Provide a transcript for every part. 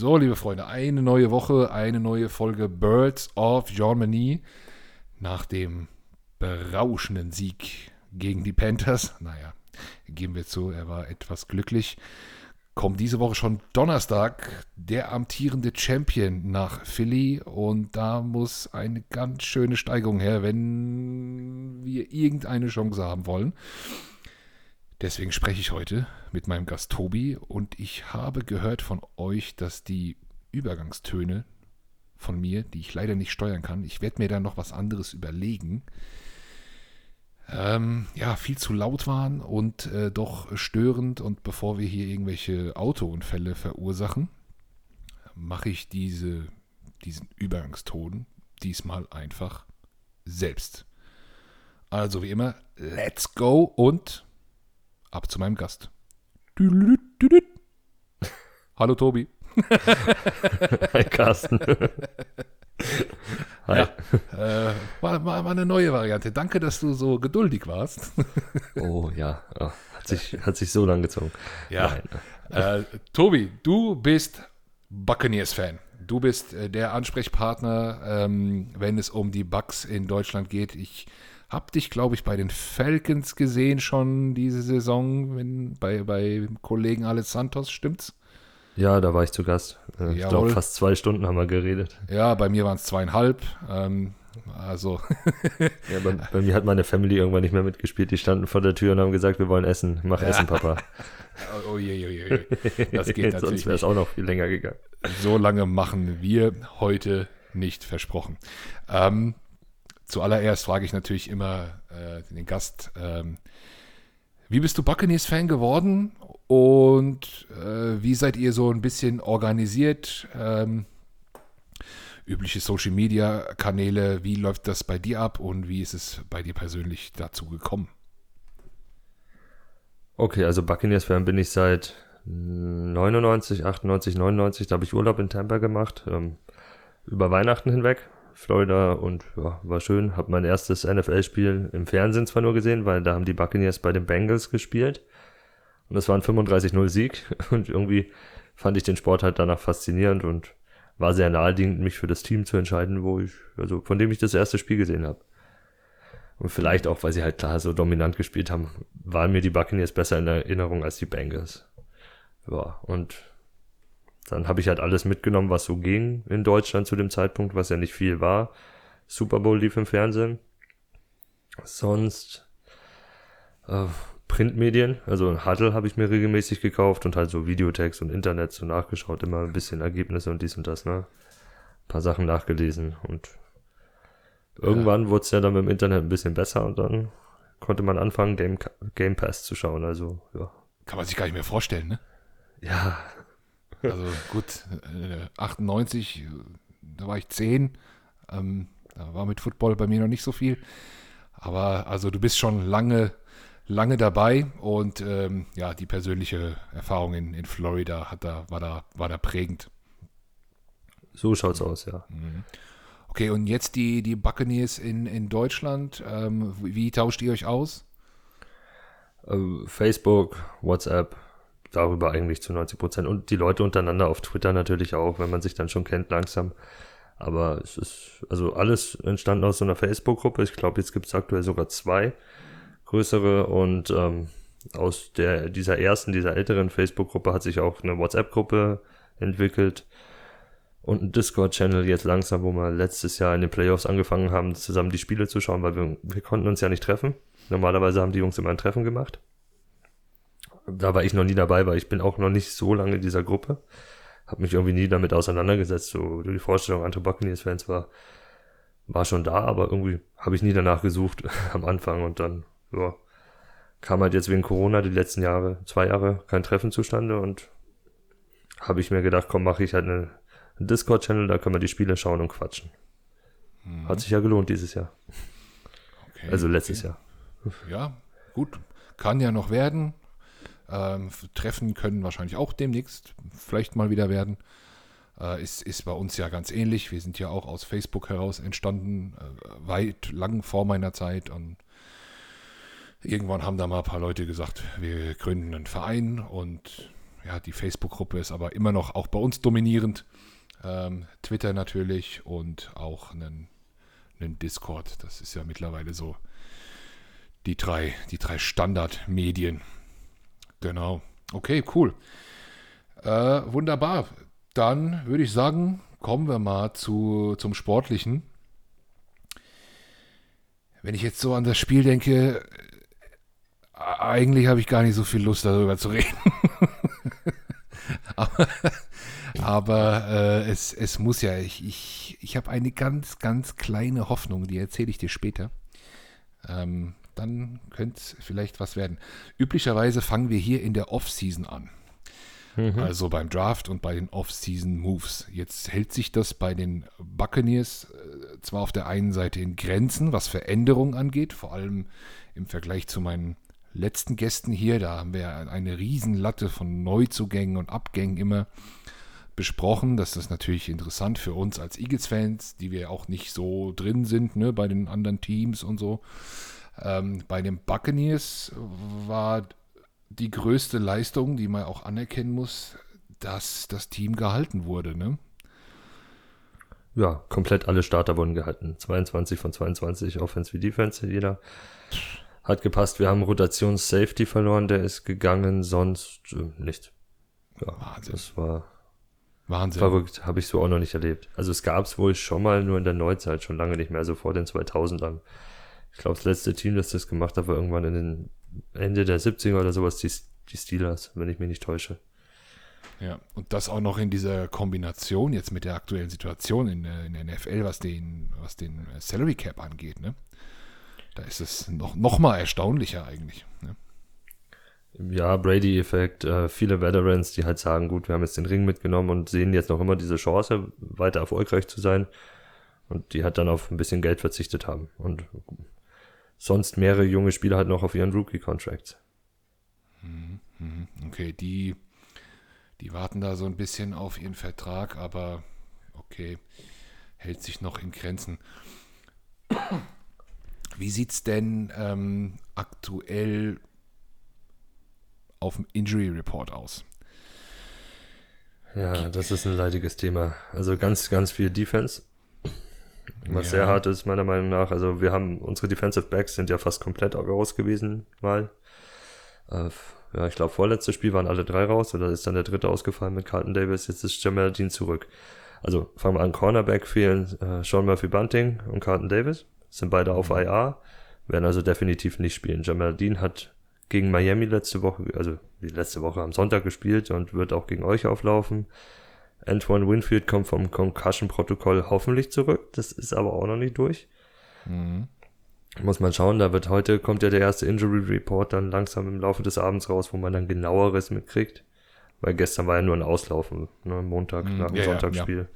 So, liebe Freunde, eine neue Woche, eine neue Folge Birds of Germany nach dem berauschenden Sieg gegen die Panthers. Naja, geben wir zu, er war etwas glücklich. Kommt diese Woche schon Donnerstag der amtierende Champion nach Philly und da muss eine ganz schöne Steigerung her, wenn wir irgendeine Chance haben wollen. Deswegen spreche ich heute mit meinem Gast Tobi und ich habe gehört von euch, dass die Übergangstöne von mir, die ich leider nicht steuern kann, ich werde mir da noch was anderes überlegen, ähm, ja, viel zu laut waren und äh, doch störend. Und bevor wir hier irgendwelche Autounfälle verursachen, mache ich diese, diesen Übergangston diesmal einfach selbst. Also wie immer, let's go und ab zu meinem Gast. Hallo Tobi. Hi Carsten. Hi. Ja, äh, war, war, war, eine neue Variante. Danke, dass du so geduldig warst. oh ja, oh, hat, sich, hat sich so lang gezogen. Ja. Äh, Tobi, du bist Buccaneers-Fan. Du bist äh, der Ansprechpartner, ähm, wenn es um die Bucks in Deutschland geht. Ich hab dich, glaube ich, bei den Falcons gesehen schon diese Saison, wenn, bei, bei Kollegen Alex Santos, stimmt's? Ja, da war ich zu Gast. Äh, ich glaube, fast zwei Stunden haben wir geredet. Ja, bei mir waren es zweieinhalb. Ähm, also. ja, bei, bei, mir hat meine Family irgendwann nicht mehr mitgespielt. Die standen vor der Tür und haben gesagt, wir wollen essen. Mach Essen, Papa. oh je, je, je. Das geht natürlich. Sonst wäre es auch noch viel länger gegangen. So lange machen wir heute nicht versprochen. Ähm, zuallererst frage ich natürlich immer äh, den Gast, ähm, wie bist du Buccaneers-Fan geworden und äh, wie seid ihr so ein bisschen organisiert? Ähm, übliche Social-Media-Kanäle, wie läuft das bei dir ab und wie ist es bei dir persönlich dazu gekommen? Okay, also Buccaneers-Fan bin ich seit 99, 98, 99, da habe ich Urlaub in Tampa gemacht, ähm, über Weihnachten hinweg Florida und ja, war schön. Hab mein erstes NFL-Spiel im Fernsehen zwar nur gesehen, weil da haben die Buccaneers bei den Bengals gespielt. Und das war ein 35-0 Sieg. Und irgendwie fand ich den Sport halt danach faszinierend und war sehr naheliegend, mich für das Team zu entscheiden, wo ich, also von dem ich das erste Spiel gesehen habe. Und vielleicht auch, weil sie halt klar so dominant gespielt haben, waren mir die Buccaneers besser in Erinnerung als die Bengals. Ja, und dann habe ich halt alles mitgenommen, was so ging in Deutschland zu dem Zeitpunkt, was ja nicht viel war. Super Bowl lief im Fernsehen. Sonst äh, Printmedien, also Huddle habe ich mir regelmäßig gekauft und halt so Videotext und Internet so nachgeschaut, immer ein bisschen Ergebnisse und dies und das, ne? Ein paar Sachen nachgelesen und irgendwann ja. wurde es ja dann mit dem Internet ein bisschen besser und dann konnte man anfangen, Game, Game Pass zu schauen, also ja. Kann man sich gar nicht mehr vorstellen, ne? Ja, also gut, äh, 98, da war ich 10. Ähm, da war mit Football bei mir noch nicht so viel. Aber also du bist schon lange, lange dabei und ähm, ja, die persönliche Erfahrung in, in Florida hat da, war, da, war da prägend. So schaut's aus, ja. Mhm. Okay, und jetzt die, die Buccaneers in, in Deutschland. Ähm, wie tauscht ihr euch aus? Uh, Facebook, WhatsApp, darüber eigentlich zu 90 Prozent. Und die Leute untereinander auf Twitter natürlich auch, wenn man sich dann schon kennt langsam. Aber es ist also alles entstanden aus so einer Facebook-Gruppe. Ich glaube, jetzt gibt es aktuell sogar zwei größere und ähm, aus der dieser ersten, dieser älteren Facebook-Gruppe hat sich auch eine WhatsApp-Gruppe entwickelt und ein Discord-Channel jetzt langsam, wo wir letztes Jahr in den Playoffs angefangen haben, zusammen die Spiele zu schauen, weil wir, wir konnten uns ja nicht treffen. Normalerweise haben die Jungs immer ein Treffen gemacht da war ich noch nie dabei, weil ich bin auch noch nicht so lange in dieser Gruppe. Hab mich irgendwie nie damit auseinandergesetzt. So die Vorstellung, andere Buccaneers-Fans war, war schon da, aber irgendwie habe ich nie danach gesucht am Anfang und dann, ja, kam halt jetzt wegen Corona die letzten Jahre, zwei Jahre, kein Treffen zustande und habe ich mir gedacht, komm, mache ich halt eine, einen Discord-Channel, da können wir die Spiele schauen und quatschen. Mhm. Hat sich ja gelohnt dieses Jahr. Okay, also letztes okay. Jahr. Ja, gut. Kann ja noch werden. Ähm, Treffen können wahrscheinlich auch demnächst vielleicht mal wieder werden. Äh, ist, ist bei uns ja ganz ähnlich. Wir sind ja auch aus Facebook heraus entstanden, äh, weit lang vor meiner Zeit. Und irgendwann haben da mal ein paar Leute gesagt, wir gründen einen Verein und ja, die Facebook-Gruppe ist aber immer noch auch bei uns dominierend. Ähm, Twitter natürlich und auch einen, einen Discord. Das ist ja mittlerweile so die drei, die drei Standardmedien. Genau. Okay, cool. Äh, wunderbar. Dann würde ich sagen, kommen wir mal zu, zum Sportlichen. Wenn ich jetzt so an das Spiel denke, eigentlich habe ich gar nicht so viel Lust darüber zu reden. aber, aber äh, es, es muss ja, ich, ich, ich habe eine ganz, ganz kleine Hoffnung, die erzähle ich dir später. Ähm, dann könnte es vielleicht was werden. Üblicherweise fangen wir hier in der Off-Season an. Mhm. Also beim Draft und bei den Off-Season-Moves. Jetzt hält sich das bei den Buccaneers äh, zwar auf der einen Seite in Grenzen, was Veränderungen angeht, vor allem im Vergleich zu meinen letzten Gästen hier. Da haben wir eine Riesenlatte von Neuzugängen und Abgängen immer besprochen. Das ist natürlich interessant für uns als Eagles-Fans, die wir auch nicht so drin sind ne, bei den anderen Teams und so. Ähm, bei den Buccaneers war die größte Leistung, die man auch anerkennen muss, dass das Team gehalten wurde, ne? Ja, komplett alle Starter wurden gehalten. 22 von 22 Offense wie Defense, jeder hat gepasst. Wir haben Rotations Safety verloren, der ist gegangen, sonst äh, nicht. Ja, Wahnsinn. Das war Wahnsinn. verrückt, habe ich so auch noch nicht erlebt. Also es gab es wohl schon mal, nur in der Neuzeit, schon lange nicht mehr, so vor den 2000ern. Ich glaube, das letzte Team, das das gemacht hat, war irgendwann in den Ende der 70er oder sowas, die, die Steelers, wenn ich mich nicht täusche. Ja, und das auch noch in dieser Kombination jetzt mit der aktuellen Situation in, in der NFL, was den, was den Salary Cap angeht, ne? Da ist es noch, noch mal erstaunlicher eigentlich. Ne? Ja, Brady-Effekt, äh, viele Veterans, die halt sagen, gut, wir haben jetzt den Ring mitgenommen und sehen jetzt noch immer diese Chance, weiter erfolgreich zu sein. Und die halt dann auf ein bisschen Geld verzichtet haben. Und sonst mehrere junge Spieler halt noch auf ihren Rookie-Contracts. Mhm, mhm. Okay, die, die warten da so ein bisschen auf ihren Vertrag, aber okay, hält sich noch in Grenzen. Wie sieht es denn ähm, aktuell auf dem Injury Report aus? Ja, das ist ein leidiges Thema. Also ganz, ganz viel Defense. Was ja. sehr hart ist, meiner Meinung nach. Also wir haben, unsere Defensive Backs sind ja fast komplett raus gewesen, mal. Äh, ja, ich glaube, vorletztes Spiel waren alle drei raus, oder ist dann der dritte ausgefallen mit Carlton Davis, jetzt ist Jamal Dean zurück. Also fangen wir an, Cornerback fehlen äh, Sean Murphy Bunting und Carlton Davis, sind beide auf mhm. IR, werden also definitiv nicht spielen. Jamal Dean hat gegen Miami letzte Woche, also die letzte Woche am Sonntag gespielt und wird auch gegen euch auflaufen. Antoine Winfield kommt vom Concussion-Protokoll hoffentlich zurück. Das ist aber auch noch nicht durch. Mhm. Muss man schauen, da wird heute, kommt ja der erste Injury Report dann langsam im Laufe des Abends raus, wo man dann genaueres mitkriegt. Weil gestern war ja nur ein Auslaufen, ne, Montag mhm, nach dem ja, Sonntagsspiel.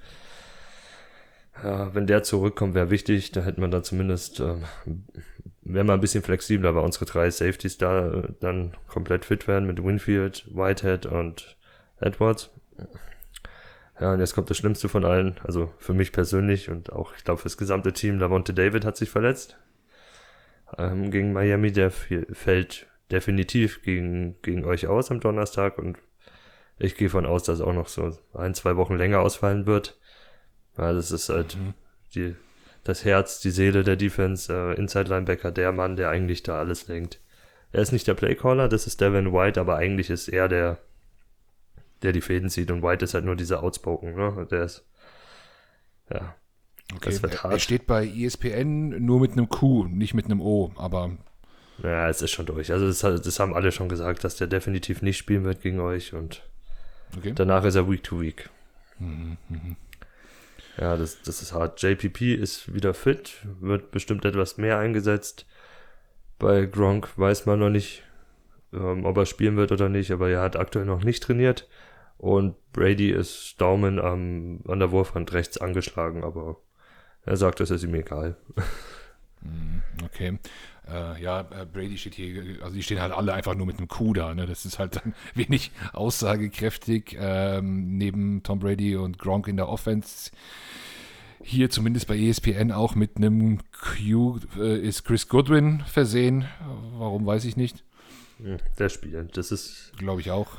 Ja. ja. wenn der zurückkommt, wäre wichtig, da hätte man dann zumindest, äh, wäre mal ein bisschen flexibler, weil unsere drei Safeties da äh, dann komplett fit werden mit Winfield, Whitehead und Edwards. Ja, und jetzt kommt das Schlimmste von allen, also für mich persönlich und auch, ich glaube, fürs gesamte Team. Lavonte David hat sich verletzt ähm, gegen Miami. Der fällt definitiv gegen, gegen euch aus am Donnerstag und ich gehe von aus, dass auch noch so ein, zwei Wochen länger ausfallen wird. Ja, das ist halt mhm. die, das Herz, die Seele der Defense, äh, Inside Linebacker, der Mann, der eigentlich da alles lenkt. Er ist nicht der Playcaller, das ist Devin White, aber eigentlich ist er der, der die Fäden zieht und White ist halt nur dieser Outspoken, ne? Der ist, ja. Okay, das wird hart. Er steht bei ESPN nur mit einem Q, nicht mit einem O, aber. Ja, es ist schon durch. Also, das, das haben alle schon gesagt, dass der definitiv nicht spielen wird gegen euch und okay. danach ist er Week to Week. Mhm, mh. Ja, das, das ist hart. JPP ist wieder fit, wird bestimmt etwas mehr eingesetzt. Bei Gronk weiß man noch nicht, ähm, ob er spielen wird oder nicht, aber er hat aktuell noch nicht trainiert. Und Brady ist Daumen am, an der Wurfhand rechts angeschlagen, aber er sagt, das ist ihm egal. Hm, okay. Äh, ja, äh, Brady steht hier, also die stehen halt alle einfach nur mit einem Kuh da. Ne? Das ist halt dann wenig aussagekräftig. Ähm, neben Tom Brady und Gronk in der Offense. Hier zumindest bei ESPN auch mit einem Q äh, ist Chris Goodwin versehen. Warum weiß ich nicht. Der spielt. Das ist. Glaube ich auch.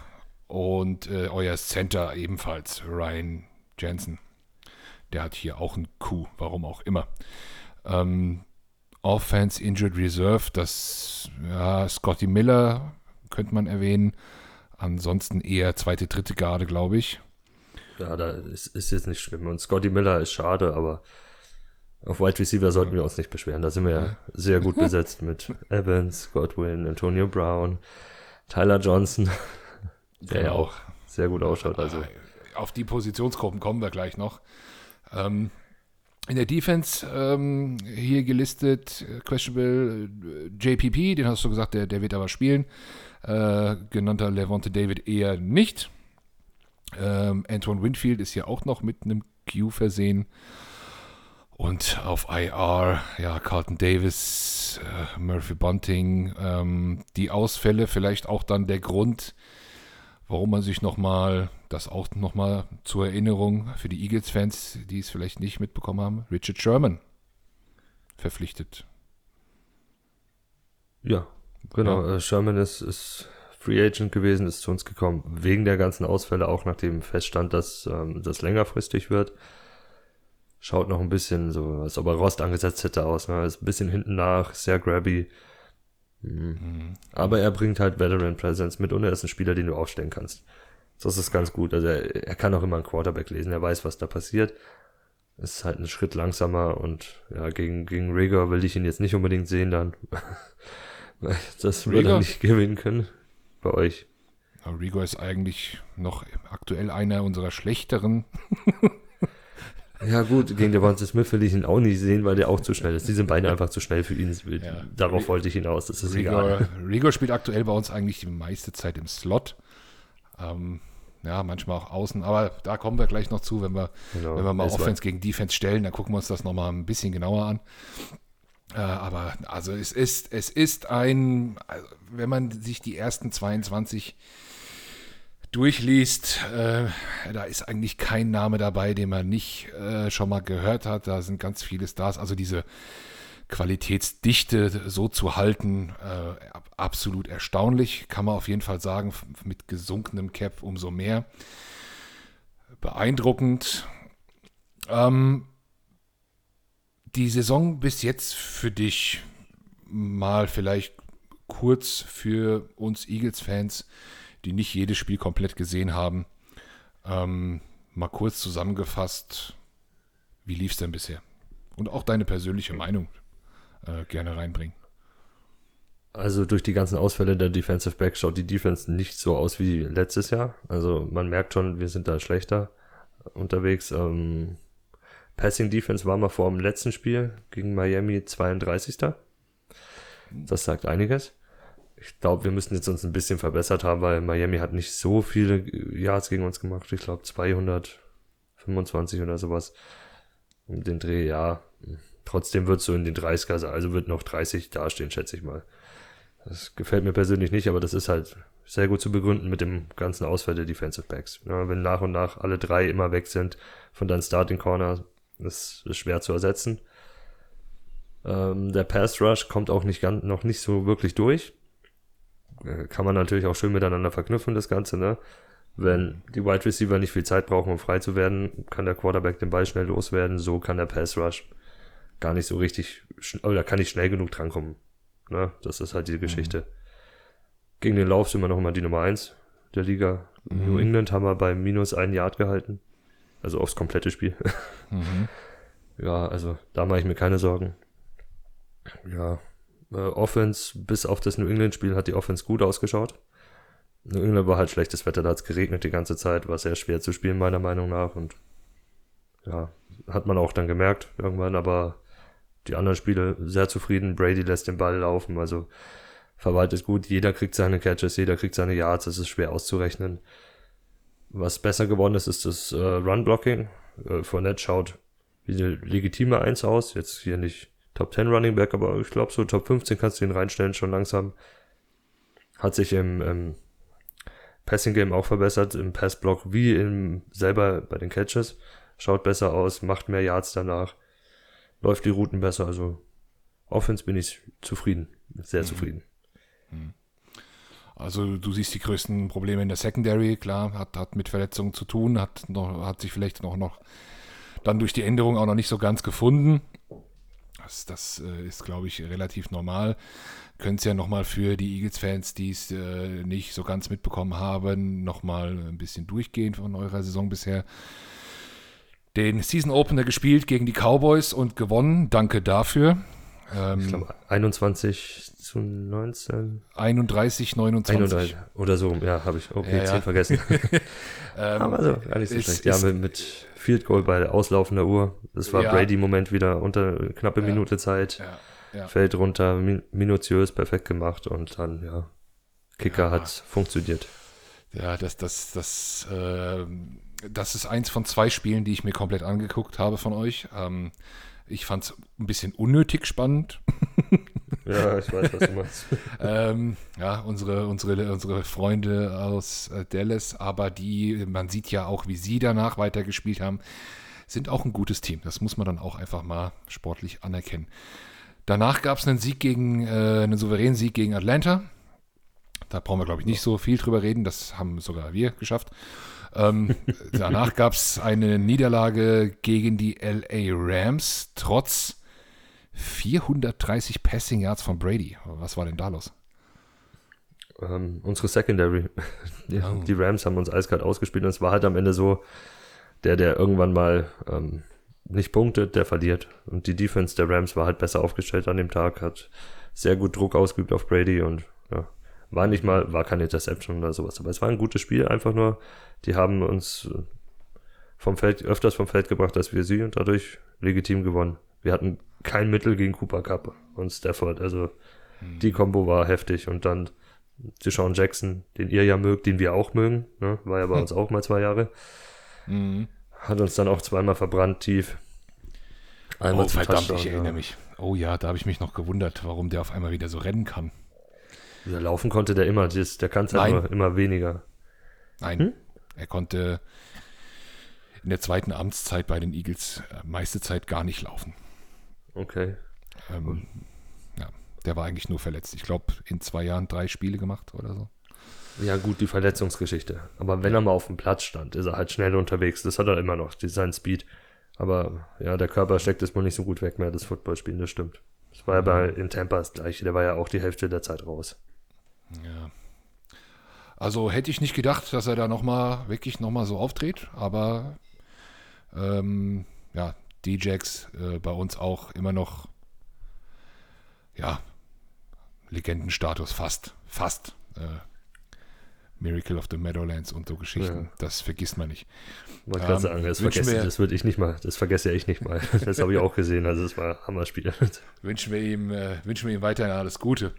Und äh, euer Center ebenfalls, Ryan Jensen. Der hat hier auch einen Coup, warum auch immer. Ähm, Offense Injured Reserve, das, ja, Scotty Miller könnte man erwähnen. Ansonsten eher zweite, dritte Garde, glaube ich. Ja, da ist, ist jetzt nicht schlimm. Und Scotty Miller ist schade, aber auf Wide Receiver sollten wir uns nicht beschweren. Da sind wir ja sehr gut besetzt mit Evans, Godwin, Antonio Brown, Tyler Johnson, der ja auch sehr gut ausschaut. Also. Auf die Positionsgruppen kommen wir gleich noch. Ähm, in der Defense ähm, hier gelistet, äh, questionable äh, JPP, den hast du gesagt, der, der wird aber spielen. Äh, genannter Levante David eher nicht. Ähm, Antoine Winfield ist hier auch noch mit einem Q versehen. Und auf IR, ja, Carlton Davis, äh, Murphy Bunting, ähm, die Ausfälle, vielleicht auch dann der Grund, warum man sich nochmal, das auch nochmal zur Erinnerung für die Eagles-Fans, die es vielleicht nicht mitbekommen haben, Richard Sherman verpflichtet. Ja, genau. Ja. Äh, Sherman ist, ist Free Agent gewesen, ist zu uns gekommen, wegen der ganzen Ausfälle, auch nachdem feststand, dass ähm, das längerfristig wird. Schaut noch ein bisschen so, als ob er Rost angesetzt hätte aus. Ne? Ist ein bisschen hinten nach, sehr grabby. Mhm. Mhm. Aber er bringt halt Veteran Presence mit und er ist ein Spieler, den du aufstellen kannst. Das ist ganz gut. Also er, er kann auch immer einen Quarterback lesen, er weiß, was da passiert. Ist halt ein Schritt langsamer und ja, gegen, gegen Rigor will ich ihn jetzt nicht unbedingt sehen dann. das würde er nicht gewinnen können bei euch? Rigo ist eigentlich noch aktuell einer unserer schlechteren. ja, gut, gegen Devonta Smith will ich ihn auch nicht sehen, weil der auch zu schnell ist. Die sind beide einfach zu schnell für ihn. Ja. Darauf wollte ich hinaus, das ist Rigo, egal. Rigo spielt aktuell bei uns eigentlich die meiste Zeit im Slot. Ähm, ja, manchmal auch außen, aber da kommen wir gleich noch zu, wenn wir, genau. wenn wir mal Offense gegen Defense stellen, dann gucken wir uns das nochmal ein bisschen genauer an. Äh, aber also es ist, es ist ein, also wenn man sich die ersten 22 durchliest, äh, da ist eigentlich kein Name dabei, den man nicht äh, schon mal gehört hat. Da sind ganz viele Stars. Also diese Qualitätsdichte so zu halten, äh, absolut erstaunlich. Kann man auf jeden Fall sagen, mit gesunkenem Cap umso mehr. Beeindruckend. Ähm, die Saison bis jetzt für dich mal vielleicht kurz für uns Eagles-Fans, die nicht jedes Spiel komplett gesehen haben, ähm, mal kurz zusammengefasst, wie lief es denn bisher? Und auch deine persönliche Meinung äh, gerne reinbringen. Also durch die ganzen Ausfälle der Defensive Back schaut die Defense nicht so aus wie letztes Jahr. Also man merkt schon, wir sind da schlechter unterwegs. Ähm, Passing Defense war mal vor dem letzten Spiel gegen Miami 32. Das sagt einiges. Ich glaube, wir müssen jetzt uns ein bisschen verbessert haben, weil Miami hat nicht so viele Yards gegen uns gemacht. Ich glaube 225 oder sowas. Um den Dreh, ja. Trotzdem wird so in den 30er, also wird noch 30 dastehen, schätze ich mal. Das gefällt mir persönlich nicht, aber das ist halt sehr gut zu begründen mit dem ganzen Ausfall der Defensive Backs. Ja, wenn nach und nach alle drei immer weg sind von deinen Starting Corner, ist schwer zu ersetzen. Ähm, der Pass Rush kommt auch nicht ganz, noch nicht so wirklich durch. Äh, kann man natürlich auch schön miteinander verknüpfen, das Ganze, ne? Wenn die Wide Receiver nicht viel Zeit brauchen, um frei zu werden, kann der Quarterback den Ball schnell loswerden. So kann der Pass Rush gar nicht so richtig, oder kann nicht schnell genug drankommen. Ne? Das ist halt die Geschichte. Mhm. Gegen den Lauf sind wir noch immer die Nummer 1 der Liga. Mhm. New England haben wir bei minus ein Yard gehalten. Also aufs komplette Spiel. Mhm. Ja, also da mache ich mir keine Sorgen. Ja, äh, Offense, bis auf das New England-Spiel hat die Offense gut ausgeschaut. New England war halt schlechtes Wetter, da hat es geregnet die ganze Zeit, war sehr schwer zu spielen, meiner Meinung nach. Und ja, hat man auch dann gemerkt irgendwann, aber die anderen Spiele sehr zufrieden. Brady lässt den Ball laufen, also verwaltet gut. Jeder kriegt seine Catches, jeder kriegt seine Yards, es ist schwer auszurechnen. Was besser geworden ist, ist das äh, Run-Blocking. Äh, Fournette schaut wie eine legitime Eins aus. Jetzt hier nicht Top 10 Running Back, aber ich glaube, so Top 15 kannst du ihn reinstellen, schon langsam. Hat sich im, im Passing Game auch verbessert, im Pass Block wie im, selber bei den Catches. Schaut besser aus, macht mehr Yards danach, läuft die Routen besser. Also Offense bin ich zufrieden, sehr mhm. zufrieden. Mhm. Also du siehst die größten Probleme in der Secondary, klar, hat, hat mit Verletzungen zu tun, hat, noch, hat sich vielleicht noch, noch dann durch die Änderung auch noch nicht so ganz gefunden. Das, das äh, ist, glaube ich, relativ normal. Können es ja nochmal für die Eagles-Fans, die es äh, nicht so ganz mitbekommen haben, nochmal ein bisschen durchgehen von eurer Saison bisher. Den Season Opener gespielt gegen die Cowboys und gewonnen. Danke dafür. Ähm, ich glaube 21 zu 19. 31, 29. 31 oder so, ja, habe ich. Okay, ja, 10 ja. vergessen. ähm, Aber so, gar nicht so ist, schlecht. Ja, mit, mit Field Goal bei auslaufender Uhr. Das war ja. Brady-Moment wieder unter knappe Minute Zeit. Fällt runter, minutiös, perfekt gemacht und dann, ja, Kicker hat funktioniert. Ja, das, das, das, äh, das ist eins von zwei Spielen, die ich mir komplett angeguckt habe von euch. Ähm, ich fand es ein bisschen unnötig spannend. Ja, ich weiß, was du meinst. ähm, ja, unsere, unsere, unsere Freunde aus äh, Dallas, aber die, man sieht ja auch, wie sie danach weitergespielt haben, sind auch ein gutes Team. Das muss man dann auch einfach mal sportlich anerkennen. Danach gab es einen Sieg gegen, äh, einen souveränen Sieg gegen Atlanta. Da brauchen wir, glaube ich, nicht so viel drüber reden. Das haben sogar wir geschafft. Ähm, danach gab es eine Niederlage gegen die LA Rams, trotz 430 Passing Yards von Brady. Was war denn da los? Ähm, unsere Secondary. die, oh. die, Rams haben uns eiskalt ausgespielt und es war halt am Ende so, der, der irgendwann mal ähm, nicht punktet, der verliert. Und die Defense der Rams war halt besser aufgestellt an dem Tag, hat sehr gut Druck ausgeübt auf Brady und ja, war nicht mal, war keine Interception oder sowas, aber es war ein gutes Spiel, einfach nur, die haben uns äh, vom Feld, öfters vom Feld gebracht, als wir sie und dadurch legitim gewonnen. Wir hatten kein Mittel gegen Cooper Cup und Stafford, also mhm. die Combo war heftig und dann Deshaun Jackson, den ihr ja mögt, den wir auch mögen, ne? war ja bei uns auch mal zwei Jahre, mhm. hat uns dann auch zweimal verbrannt tief. Einmal oh, verdammt, ich erinnere ja. mich. Oh ja, da habe ich mich noch gewundert, warum der auf einmal wieder so rennen kann. Ja, laufen konnte der immer, der kann es halt immer weniger. Nein, hm? er konnte in der zweiten Amtszeit bei den Eagles äh, meiste Zeit gar nicht laufen. Okay. Ähm, ja, der war eigentlich nur verletzt. Ich glaube, in zwei Jahren drei Spiele gemacht oder so. Ja, gut, die Verletzungsgeschichte. Aber wenn er mal auf dem Platz stand, ist er halt schnell unterwegs. Das hat er immer noch, sein Speed. Aber ja, der Körper steckt es wohl nicht so gut weg mehr, das Footballspielen, das stimmt. Das war ja bei in Tampa das gleiche, der war ja auch die Hälfte der Zeit raus. Ja. Also hätte ich nicht gedacht, dass er da nochmal, wirklich nochmal so auftritt, aber ähm, ja, D-Jax äh, bei uns auch immer noch, ja, Legendenstatus fast, fast. Äh, Miracle of the Meadowlands und so Geschichten. Ja. Das vergisst man nicht. Wollte ähm, gerade sagen, das, vergesse, das würde ich nicht mal, das vergesse ich nicht mal. Das habe ich auch gesehen, also es war ein Hammerspiel. wünschen wir ihm, äh, wünschen wir ihm weiterhin alles Gute.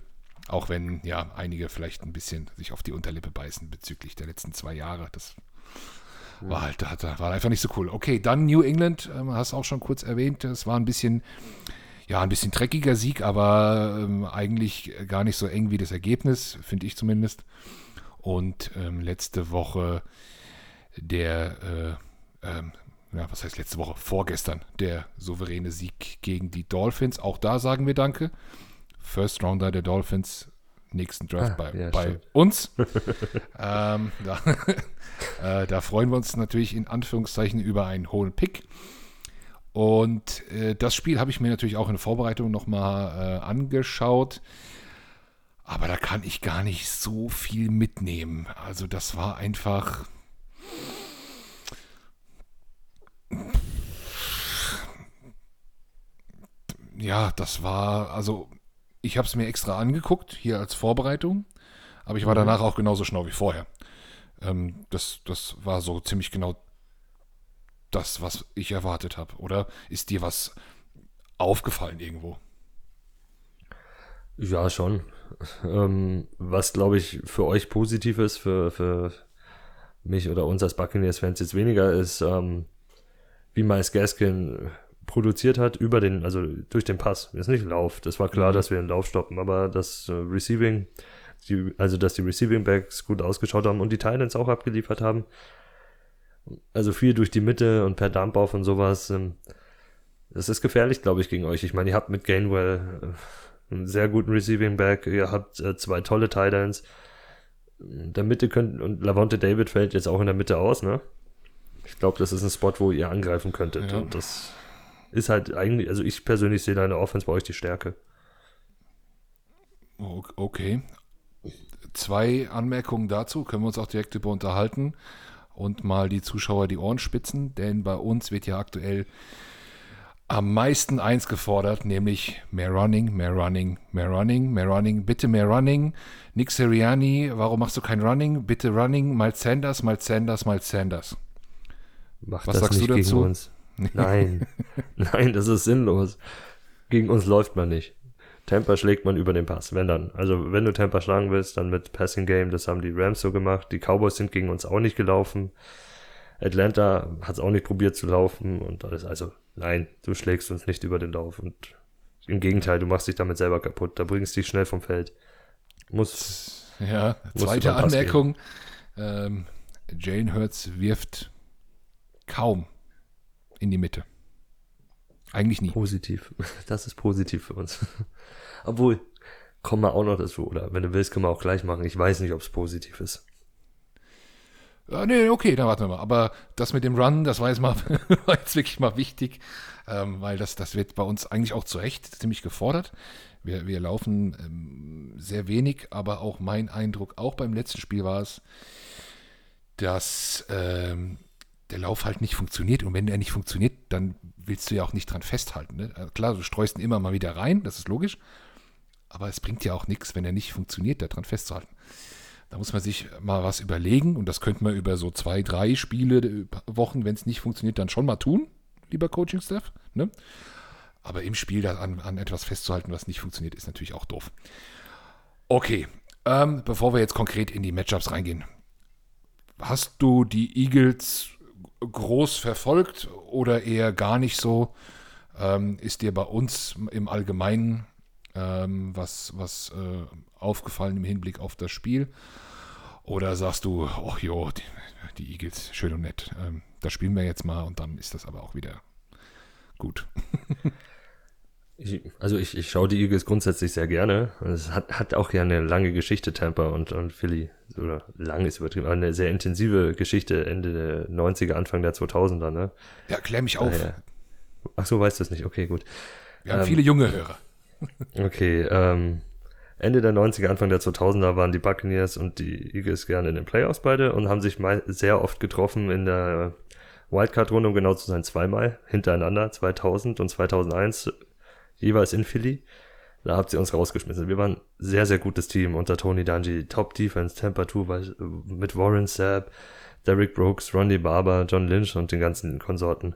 Auch wenn ja einige vielleicht ein bisschen sich auf die Unterlippe beißen bezüglich der letzten zwei Jahre. Das war halt, da war einfach nicht so cool. Okay, dann New England, ähm, hast auch schon kurz erwähnt. Es war ein bisschen, ja, ein bisschen dreckiger Sieg, aber ähm, eigentlich gar nicht so eng wie das Ergebnis, finde ich zumindest. Und ähm, letzte Woche der, äh, ähm, ja, was heißt letzte Woche? Vorgestern der souveräne Sieg gegen die Dolphins. Auch da sagen wir Danke. First Rounder der Dolphins nächsten Draft ah, bei, ja, bei uns. ähm, da, äh, da, freuen wir uns natürlich in Anführungszeichen über einen hohen Pick. Und äh, das Spiel habe ich mir natürlich auch in der Vorbereitung nochmal äh, angeschaut. Aber da kann ich gar nicht so viel mitnehmen. Also das war einfach... Ja, das war, also ich habe es mir extra angeguckt, hier als Vorbereitung, aber ich war mhm. danach auch genauso schlau wie vorher. Ähm, das, das war so ziemlich genau das, was ich erwartet habe. Oder ist dir was aufgefallen irgendwo? Ja, schon. Ähm, was, glaube ich, für euch positiv ist, für, für mich oder uns als Buccaneers-Fans jetzt weniger, ist, ähm, wie Miles Gaskin produziert hat über den, also durch den Pass. Ist nicht Lauf. Das war klar, mhm. dass wir den Lauf stoppen, aber das äh, Receiving, die, also dass die Receiving Backs gut ausgeschaut haben und die Titans auch abgeliefert haben. Also viel durch die Mitte und per Dump-Off und sowas. Ähm, das ist gefährlich, glaube ich, gegen euch. Ich meine, ihr habt mit Gainwell äh, einen sehr guten Receiving Back, ihr habt äh, zwei tolle Titans. der Mitte könnt, und Lavonte David fällt jetzt auch in der Mitte aus, ne? Ich glaube, das ist ein Spot, wo ihr angreifen könntet. Ja. Und das ist halt eigentlich, also ich persönlich sehe da in der Offense bei euch die Stärke. Okay. Zwei Anmerkungen dazu, können wir uns auch direkt über unterhalten und mal die Zuschauer die Ohren spitzen, denn bei uns wird ja aktuell am meisten eins gefordert, nämlich mehr Running, mehr Running, mehr Running, mehr Running, bitte mehr Running. Nick Siriani, warum machst du kein Running? Bitte Running, mal Sanders, mal Sanders, mal Sanders. Mach Was sagst du dazu? Uns. Nein, nein, das ist sinnlos. Gegen uns läuft man nicht. Tampa schlägt man über den Pass, wenn dann. Also wenn du Tampa schlagen willst, dann mit Passing Game, das haben die Rams so gemacht. Die Cowboys sind gegen uns auch nicht gelaufen. Atlanta hat es auch nicht probiert zu laufen und alles. Also nein, du schlägst uns nicht über den Lauf und im Gegenteil, du machst dich damit selber kaputt. Da bringst du dich schnell vom Feld. Muss. Ja, zweite Anmerkung. Ähm, Jane Hurts wirft kaum in die Mitte. Eigentlich nie. Positiv. Das ist positiv für uns. Obwohl, kommen wir auch noch dazu, oder wenn du willst, können wir auch gleich machen. Ich weiß nicht, ob es positiv ist. Ja, nee, okay, dann warten wir mal. Aber das mit dem Run, das war jetzt, mal, war jetzt wirklich mal wichtig, ähm, weil das, das wird bei uns eigentlich auch zu Recht ziemlich gefordert. Wir, wir laufen ähm, sehr wenig, aber auch mein Eindruck, auch beim letzten Spiel war es, dass ähm, der Lauf halt nicht funktioniert. Und wenn der nicht funktioniert, dann willst du ja auch nicht dran festhalten. Ne? Äh, klar, du streust ihn immer mal wieder rein, das ist logisch. Aber es bringt ja auch nichts, wenn er nicht funktioniert, daran festzuhalten. Da muss man sich mal was überlegen und das könnte man über so zwei, drei Spiele, äh, Wochen, wenn es nicht funktioniert, dann schon mal tun, lieber Coaching-Staff. Ne? Aber im Spiel an, an, etwas festzuhalten, was nicht funktioniert, ist natürlich auch doof. Okay, ähm, bevor wir jetzt konkret in die Matchups reingehen. Hast du die Eagles groß verfolgt oder eher gar nicht so? Ähm, ist dir bei uns im Allgemeinen ähm, was, was äh, aufgefallen im Hinblick auf das Spiel? Oder sagst du, ach jo, die, die Eagles, schön und nett, ähm, das spielen wir jetzt mal und dann ist das aber auch wieder gut. Ich, also ich, ich schaue die Eagles grundsätzlich sehr gerne. Es hat, hat auch ja eine lange Geschichte, Tampa und, und Philly. Oder lang ist übertrieben, aber eine sehr intensive Geschichte Ende der 90er, Anfang der 2000er, ne? Ja, klär mich auf. Daher, ach so, weißt du es nicht. Okay, gut. Wir haben ähm, viele junge Hörer. Okay, ähm, Ende der 90er, Anfang der 2000er waren die Buccaneers und die Eagles gerne in den Playoffs beide und haben sich mal sehr oft getroffen in der Wildcard-Runde, um genau zu sein, zweimal hintereinander, 2000 und 2001 jeweils in Philly. Da habt ihr uns rausgeschmissen. Wir waren sehr, sehr gutes Team unter Tony Dungy. Top Defense, 2 mit Warren Sapp, Derek Brooks, Ronnie Barber, John Lynch und den ganzen Konsorten.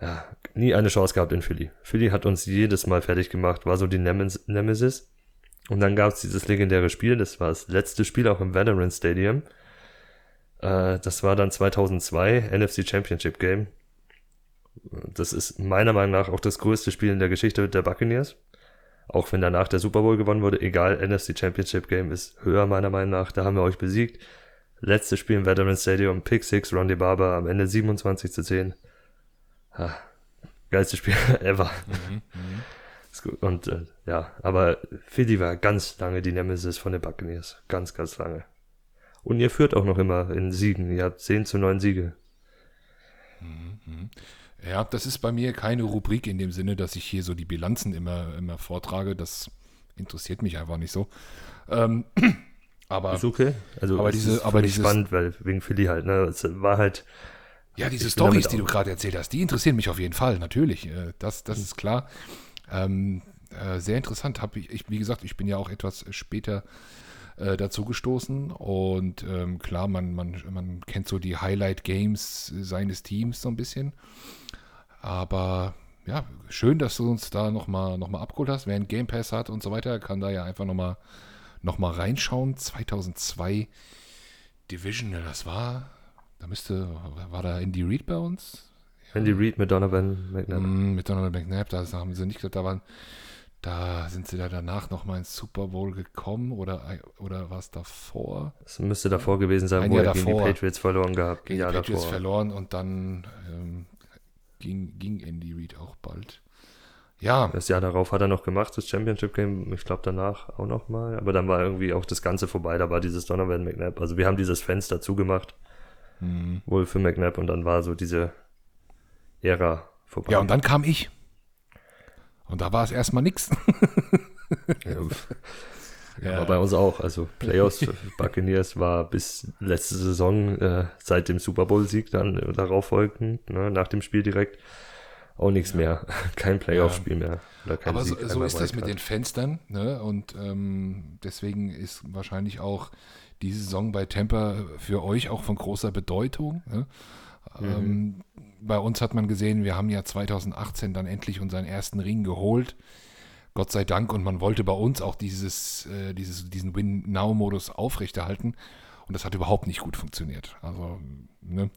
Ja, nie eine Chance gehabt in Philly. Philly hat uns jedes Mal fertig gemacht, war so die Nemesis. Und dann gab es dieses legendäre Spiel, das war das letzte Spiel auch im Veteran Stadium. Äh, das war dann 2002, NFC Championship Game. Das ist meiner Meinung nach auch das größte Spiel in der Geschichte der Buccaneers. Auch wenn danach der Super Bowl gewonnen wurde, egal, NFC Championship Game ist höher meiner Meinung nach. Da haben wir euch besiegt. Letztes Spiel im Veterans Stadium, Pick 6, Rondy Barber, am Ende 27 zu 10. Ha, geilste Spiel ever. Mhm, mh. Ist gut. Und äh, ja, aber Philly war ganz lange die Nemesis von den Buccaneers. Ganz, ganz lange. Und ihr führt auch noch immer in Siegen. Ihr habt 10 zu 9 Siege. Mhm, mh. Ja, das ist bei mir keine Rubrik in dem Sinne, dass ich hier so die Bilanzen immer, immer vortrage. Das interessiert mich einfach nicht so. Ähm, aber ist okay. Also aber diese, ist aber dieses, spannend, weil wegen Philly halt. Ne, es war halt. Ja, diese Stories, die du gerade erzählt hast, die interessieren mich auf jeden Fall. Natürlich, äh, das, das ist klar. Ähm, äh, sehr interessant. Hab ich, ich, wie gesagt, ich bin ja auch etwas später äh, dazu gestoßen und ähm, klar, man, man, man kennt so die Highlight Games seines Teams so ein bisschen. Aber ja, schön, dass du uns da nochmal noch mal abgeholt hast. Wer einen Game Pass hat und so weiter, kann da ja einfach nochmal noch mal reinschauen. 2002 Divisional, das war, da müsste, war da Andy Reid bei uns? Andy Reid mit Donovan McNabb. Mm, mit Donovan McNabb, da haben sie nicht gesagt, da waren, da sind sie da danach nochmal ins Super Bowl gekommen oder, oder war es davor? Es müsste davor gewesen sein, Ein wo Jahr er davor, gegen die Patriots verloren gehabt. Gegen die Patriots davor. verloren und dann ähm, ging, ging Andy Reid auch bald. Ja. Das Jahr darauf hat er noch gemacht, das Championship Game, ich glaube danach auch noch mal, aber dann war irgendwie auch das Ganze vorbei, da war dieses Donovan McNabb, also wir haben dieses Fenster zugemacht, mhm. wohl für McNabb und dann war so diese Ära vorbei. Ja, und dann kam ich. Und da war es erstmal nix. ja, ja. War bei uns auch. Also Playoffs Buccaneers war bis letzte Saison äh, seit dem Super Bowl-Sieg dann äh, darauf folgend, ne, nach dem Spiel direkt auch nichts ja. mehr. Kein Playoff-Spiel mehr. Aber Sieg, so, so ist das mit den Fenstern. Ne? Und ähm, deswegen ist wahrscheinlich auch diese Saison bei Tampa für euch auch von großer Bedeutung. Ne? Mhm. Ähm, bei uns hat man gesehen, wir haben ja 2018 dann endlich unseren ersten Ring geholt. Gott sei Dank. Und man wollte bei uns auch dieses, äh, dieses, diesen Win-Now-Modus aufrechterhalten. Und das hat überhaupt nicht gut funktioniert. Also, ne?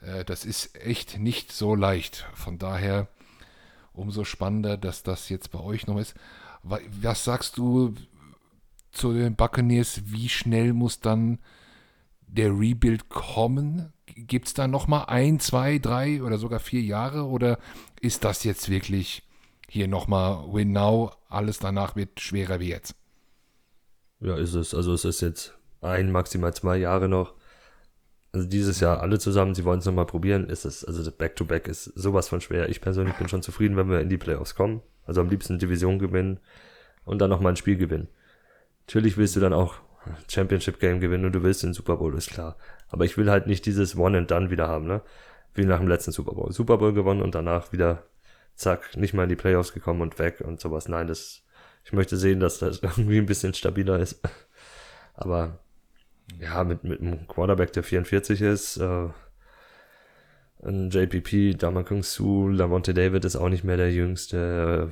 Äh, das ist echt nicht so leicht. Von daher umso spannender, dass das jetzt bei euch noch ist. Was sagst du zu den Buccaneers? Wie schnell muss dann der Rebuild kommen? Gibt es da nochmal ein, zwei, drei oder sogar vier Jahre? Oder ist das jetzt wirklich hier nochmal Win Now, alles danach wird schwerer wie jetzt. Ja, ist es. Also es ist jetzt ein, maximal zwei Jahre noch. Also dieses Jahr alle zusammen, sie wollen es nochmal probieren, ist es, also Back-to-Back -back ist sowas von schwer. Ich persönlich bin schon zufrieden, wenn wir in die Playoffs kommen. Also am liebsten Division gewinnen und dann nochmal ein Spiel gewinnen. Natürlich willst du dann auch Championship Game gewinnen und du willst den Super Bowl, ist klar. Aber ich will halt nicht dieses One and Done wieder haben, ne? Wie nach dem letzten Super Bowl. Super Bowl gewonnen und danach wieder zack, nicht mal in die Playoffs gekommen und weg und sowas. Nein, das, ich möchte sehen, dass das irgendwie ein bisschen stabiler ist. Aber ja, mit, mit einem Quarterback, der 44 ist, äh, ein JPP, Damakung Su, Lamonte David ist auch nicht mehr der Jüngste.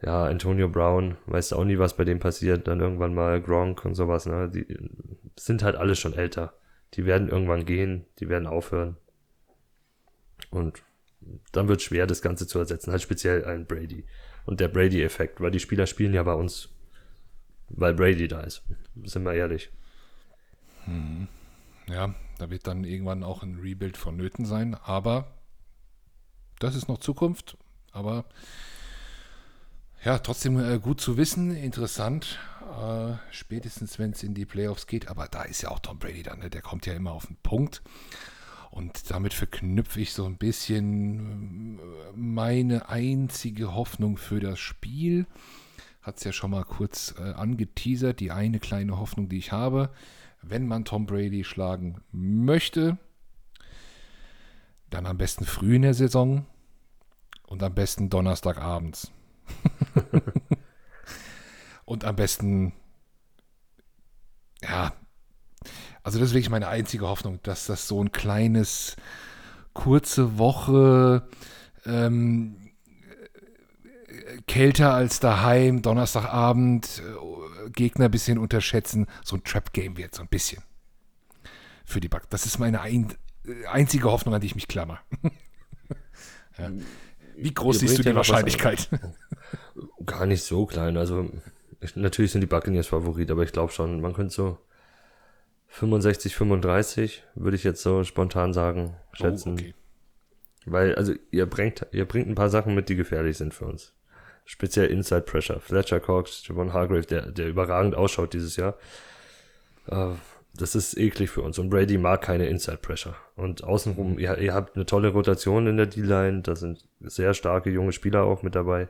Ja, Antonio Brown, weißt auch nie, was bei dem passiert. Dann irgendwann mal Gronk und sowas. Ne? Die sind halt alle schon älter. Die werden irgendwann gehen, die werden aufhören. Und dann wird schwer, das Ganze zu ersetzen, halt speziell ein Brady. Und der Brady-Effekt, weil die Spieler spielen ja bei uns, weil Brady da ist. Sind wir ehrlich. Hm. Ja, da wird dann irgendwann auch ein Rebuild vonnöten sein, aber das ist noch Zukunft. Aber ja, trotzdem äh, gut zu wissen, interessant. Äh, spätestens, wenn es in die Playoffs geht, aber da ist ja auch Tom Brady dann, ne? der kommt ja immer auf den Punkt. Und damit verknüpfe ich so ein bisschen äh, meine einzige Hoffnung für das Spiel. Hat es ja schon mal kurz äh, angeteasert, die eine kleine Hoffnung, die ich habe. Wenn man Tom Brady schlagen möchte, dann am besten früh in der Saison und am besten Donnerstagabends. und am besten, ja, also das ist wirklich meine einzige Hoffnung, dass das so ein kleines, kurze Woche ähm, kälter als daheim, Donnerstagabend, äh, Gegner ein bisschen unterschätzen, so ein Trap-Game wird, so ein bisschen. Für die Bugs. Das ist meine ein, äh, einzige Hoffnung, an die ich mich klammer. ja. Wie groß Ihr siehst du die Wahrscheinlichkeit? Gar nicht so klein. Also natürlich sind die Buccaneers Favorit, aber ich glaube schon, man könnte so 65, 35, würde ich jetzt so spontan sagen, schätzen. Oh, okay. Weil, also, ihr bringt, ihr bringt ein paar Sachen mit, die gefährlich sind für uns. Speziell Inside Pressure. Fletcher Cox, Javon Hargrave, der, der überragend ausschaut dieses Jahr. Uh, das ist eklig für uns. Und Brady mag keine Inside Pressure. Und außenrum, ihr, ihr habt eine tolle Rotation in der D-Line. Da sind sehr starke junge Spieler auch mit dabei.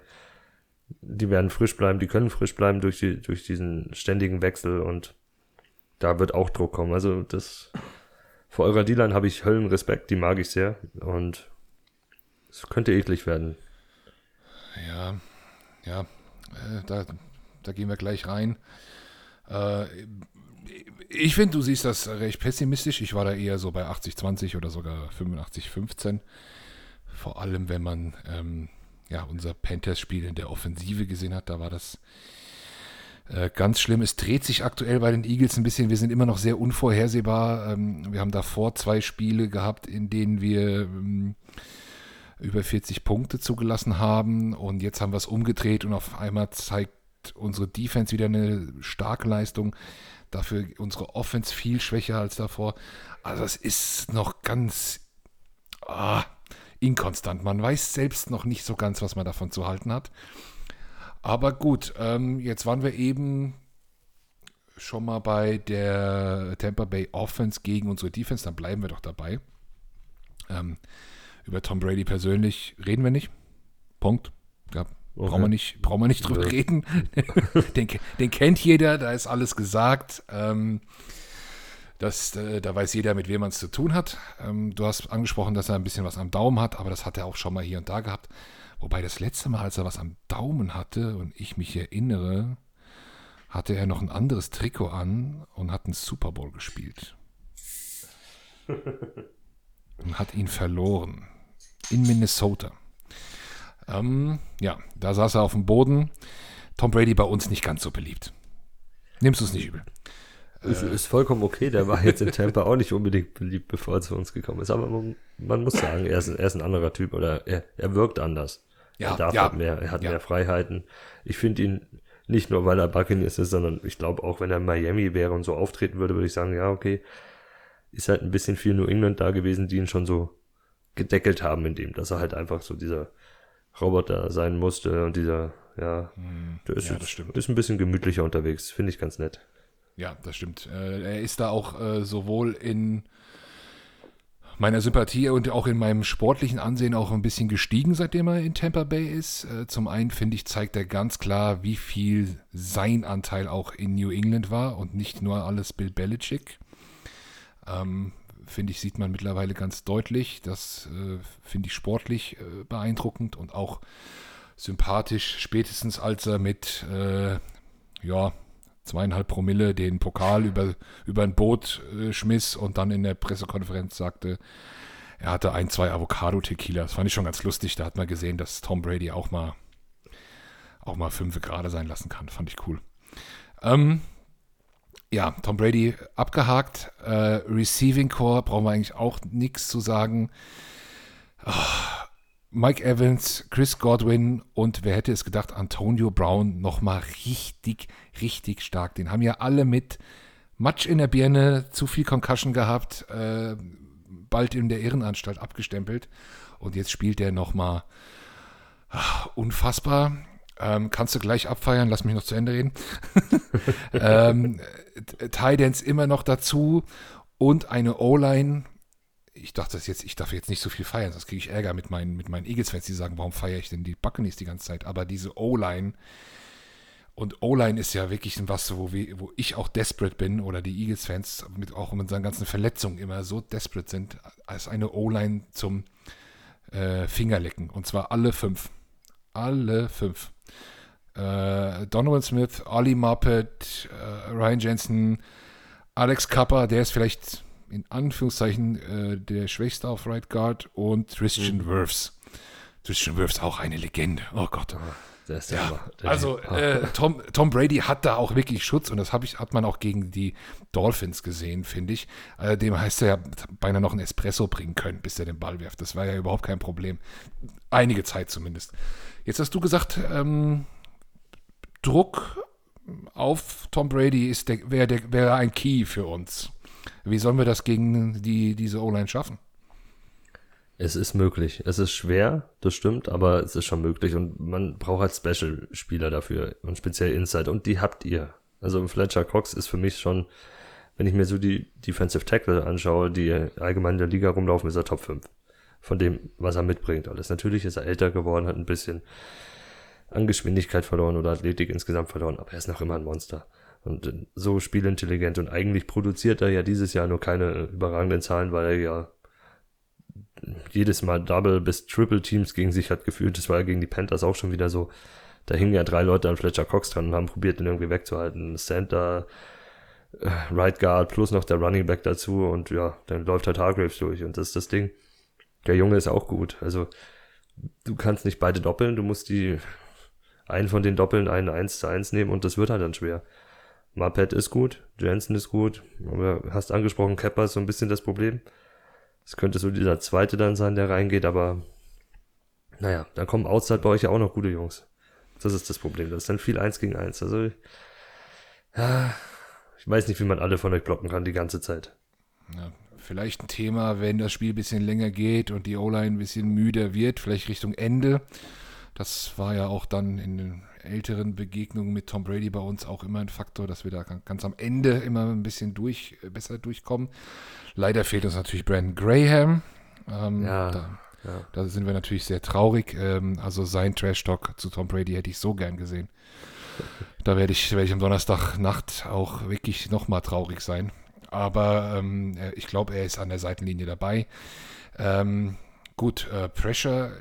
Die werden frisch bleiben, die können frisch bleiben durch, die, durch diesen ständigen Wechsel und da wird auch Druck kommen. Also das vor eurer D-Line habe ich Höllenrespekt, die mag ich sehr und es könnte eklig werden. Ja, ja, äh, da, da gehen wir gleich rein. Äh, ich finde, du siehst das recht pessimistisch. Ich war da eher so bei 80-20 oder sogar 85-15. Vor allem, wenn man ähm, ja, unser Panthers-Spiel in der Offensive gesehen hat, da war das äh, ganz schlimm. Es dreht sich aktuell bei den Eagles ein bisschen. Wir sind immer noch sehr unvorhersehbar. Ähm, wir haben davor zwei Spiele gehabt, in denen wir ähm, über 40 Punkte zugelassen haben. Und jetzt haben wir es umgedreht und auf einmal zeigt unsere Defense wieder eine starke Leistung. Dafür unsere Offense viel schwächer als davor. Also es ist noch ganz ah, inkonstant. Man weiß selbst noch nicht so ganz, was man davon zu halten hat. Aber gut, ähm, jetzt waren wir eben schon mal bei der Tampa Bay Offense gegen unsere Defense, dann bleiben wir doch dabei. Ähm, über Tom Brady persönlich reden wir nicht. Punkt. Ja, okay. brauchen, wir nicht, brauchen wir nicht drüber ja. reden. den, den, kennt jeder, da ist alles gesagt. Ähm, das, äh, da weiß jeder, mit wem man es zu tun hat. Ähm, du hast angesprochen, dass er ein bisschen was am Daumen hat, aber das hat er auch schon mal hier und da gehabt. Wobei das letzte Mal, als er was am Daumen hatte und ich mich erinnere, hatte er noch ein anderes Trikot an und hat einen Super Bowl gespielt. und hat ihn verloren. In Minnesota. Ähm, ja, da saß er auf dem Boden. Tom Brady bei uns nicht ganz so beliebt. Nimmst du es nicht übel? Ist, ist, vollkommen okay, der war jetzt in Tampa auch nicht unbedingt beliebt, bevor er zu uns gekommen ist. Aber man, man muss sagen, er ist, er ist, ein anderer Typ oder er, er wirkt anders. Ja, er darf ja, halt mehr, er hat ja. mehr Freiheiten. Ich finde ihn nicht nur, weil er Buccaneers ist, sondern ich glaube auch, wenn er in Miami wäre und so auftreten würde, würde ich sagen, ja, okay, ist halt ein bisschen viel New England da gewesen, die ihn schon so gedeckelt haben in dem, dass er halt einfach so dieser Roboter sein musste und dieser, ja, hm, der ist, ja, das stimmt. ist ein bisschen gemütlicher unterwegs, finde ich ganz nett. Ja, das stimmt. Äh, er ist da auch äh, sowohl in meiner Sympathie und auch in meinem sportlichen Ansehen auch ein bisschen gestiegen, seitdem er in Tampa Bay ist. Äh, zum einen finde ich, zeigt er ganz klar, wie viel sein Anteil auch in New England war und nicht nur alles Bill Belichick. Ähm, finde ich, sieht man mittlerweile ganz deutlich. Das äh, finde ich sportlich äh, beeindruckend und auch sympathisch, spätestens als er mit, äh, ja, zweieinhalb Promille den Pokal über, über ein Boot äh, schmiss und dann in der Pressekonferenz sagte, er hatte ein, zwei Avocado-Tequila. Das fand ich schon ganz lustig. Da hat man gesehen, dass Tom Brady auch mal, auch mal fünf gerade sein lassen kann. Fand ich cool. Ähm, ja, Tom Brady abgehakt. Äh, Receiving Core brauchen wir eigentlich auch nichts zu sagen. Oh, Mike Evans, Chris Godwin und wer hätte es gedacht, Antonio Brown nochmal richtig, richtig stark. Den haben ja alle mit Matsch in der Birne, zu viel Concussion gehabt, äh, bald in der Irrenanstalt abgestempelt. Und jetzt spielt er nochmal ach, unfassbar. Ähm, kannst du gleich abfeiern, lass mich noch zu Ende reden. ähm, Tidance immer noch dazu und eine O-Line, ich dachte das jetzt, ich darf jetzt nicht so viel feiern, sonst kriege ich Ärger mit meinen, mit meinen Eagles-Fans, die sagen, warum feiere ich denn die Buccaneers die ganze Zeit? Aber diese O-Line, und O-Line ist ja wirklich was, wo, wir, wo ich auch desperate bin, oder die Eagles-Fans mit, auch mit seinen ganzen Verletzungen immer so desperate sind, als eine O-Line zum äh, Fingerlecken. Und zwar alle fünf. Alle fünf. Äh, Donovan Smith, Ollie Muppet, äh, Ryan Jensen, Alex Kappa, der ist vielleicht in Anführungszeichen äh, der Schwächste auf Right Guard und Christian mhm. Wirfs. Christian Wirfs auch eine Legende. Oh Gott. Ja, ja also äh, Tom, Tom Brady hat da auch wirklich Schutz und das ich, hat man auch gegen die Dolphins gesehen, finde ich. Äh, dem heißt er ja beinahe noch ein Espresso bringen können, bis er den Ball wirft. Das war ja überhaupt kein Problem. Einige Zeit zumindest. Jetzt hast du gesagt, ähm, Druck auf Tom Brady wäre wär ein Key für uns. Wie sollen wir das gegen die, diese O-Line schaffen? Es ist möglich. Es ist schwer, das stimmt, aber es ist schon möglich und man braucht halt Special-Spieler dafür und speziell Inside und die habt ihr. Also Fletcher Cox ist für mich schon, wenn ich mir so die Defensive Tackle anschaue, die allgemein in der Liga rumlaufen, ist er Top 5. Von dem, was er mitbringt alles. Natürlich ist er älter geworden, hat ein bisschen an Geschwindigkeit verloren oder Athletik insgesamt verloren, aber er ist noch immer ein Monster. Und so spielintelligent und eigentlich produziert er ja dieses Jahr nur keine überragenden Zahlen, weil er ja jedes Mal Double bis Triple Teams gegen sich hat gefühlt. Das war ja gegen die Panthers auch schon wieder so. Da hingen ja drei Leute an Fletcher Cox dran und haben probiert, ihn irgendwie wegzuhalten. Center, äh, Right Guard plus noch der Running Back dazu und ja, dann läuft halt Hargraves durch und das ist das Ding. Der Junge ist auch gut. Also du kannst nicht beide doppeln, du musst die einen von den Doppeln einen 1 zu 1 nehmen und das wird halt dann schwer. Marpet ist gut, Jensen ist gut, aber hast angesprochen, Kepper ist so ein bisschen das Problem. Es könnte so dieser zweite dann sein, der reingeht, aber naja, dann kommen Outside bei euch ja auch noch gute Jungs. Das ist das Problem. Das ist dann viel eins gegen eins. Also, ja, ich weiß nicht, wie man alle von euch blocken kann die ganze Zeit. Ja, vielleicht ein Thema, wenn das Spiel ein bisschen länger geht und die O-Line ein bisschen müder wird, vielleicht Richtung Ende. Das war ja auch dann in den älteren Begegnungen mit Tom Brady bei uns auch immer ein Faktor, dass wir da ganz am Ende immer ein bisschen durch, besser durchkommen. Leider fehlt uns natürlich Brandon Graham. Ähm, ja, da, ja. da, sind wir natürlich sehr traurig. Ähm, also sein Trash-Talk zu Tom Brady hätte ich so gern gesehen. Da werde ich, werde ich am Donnerstagnacht auch wirklich nochmal traurig sein. Aber ähm, ich glaube, er ist an der Seitenlinie dabei. Ähm, gut, äh, Pressure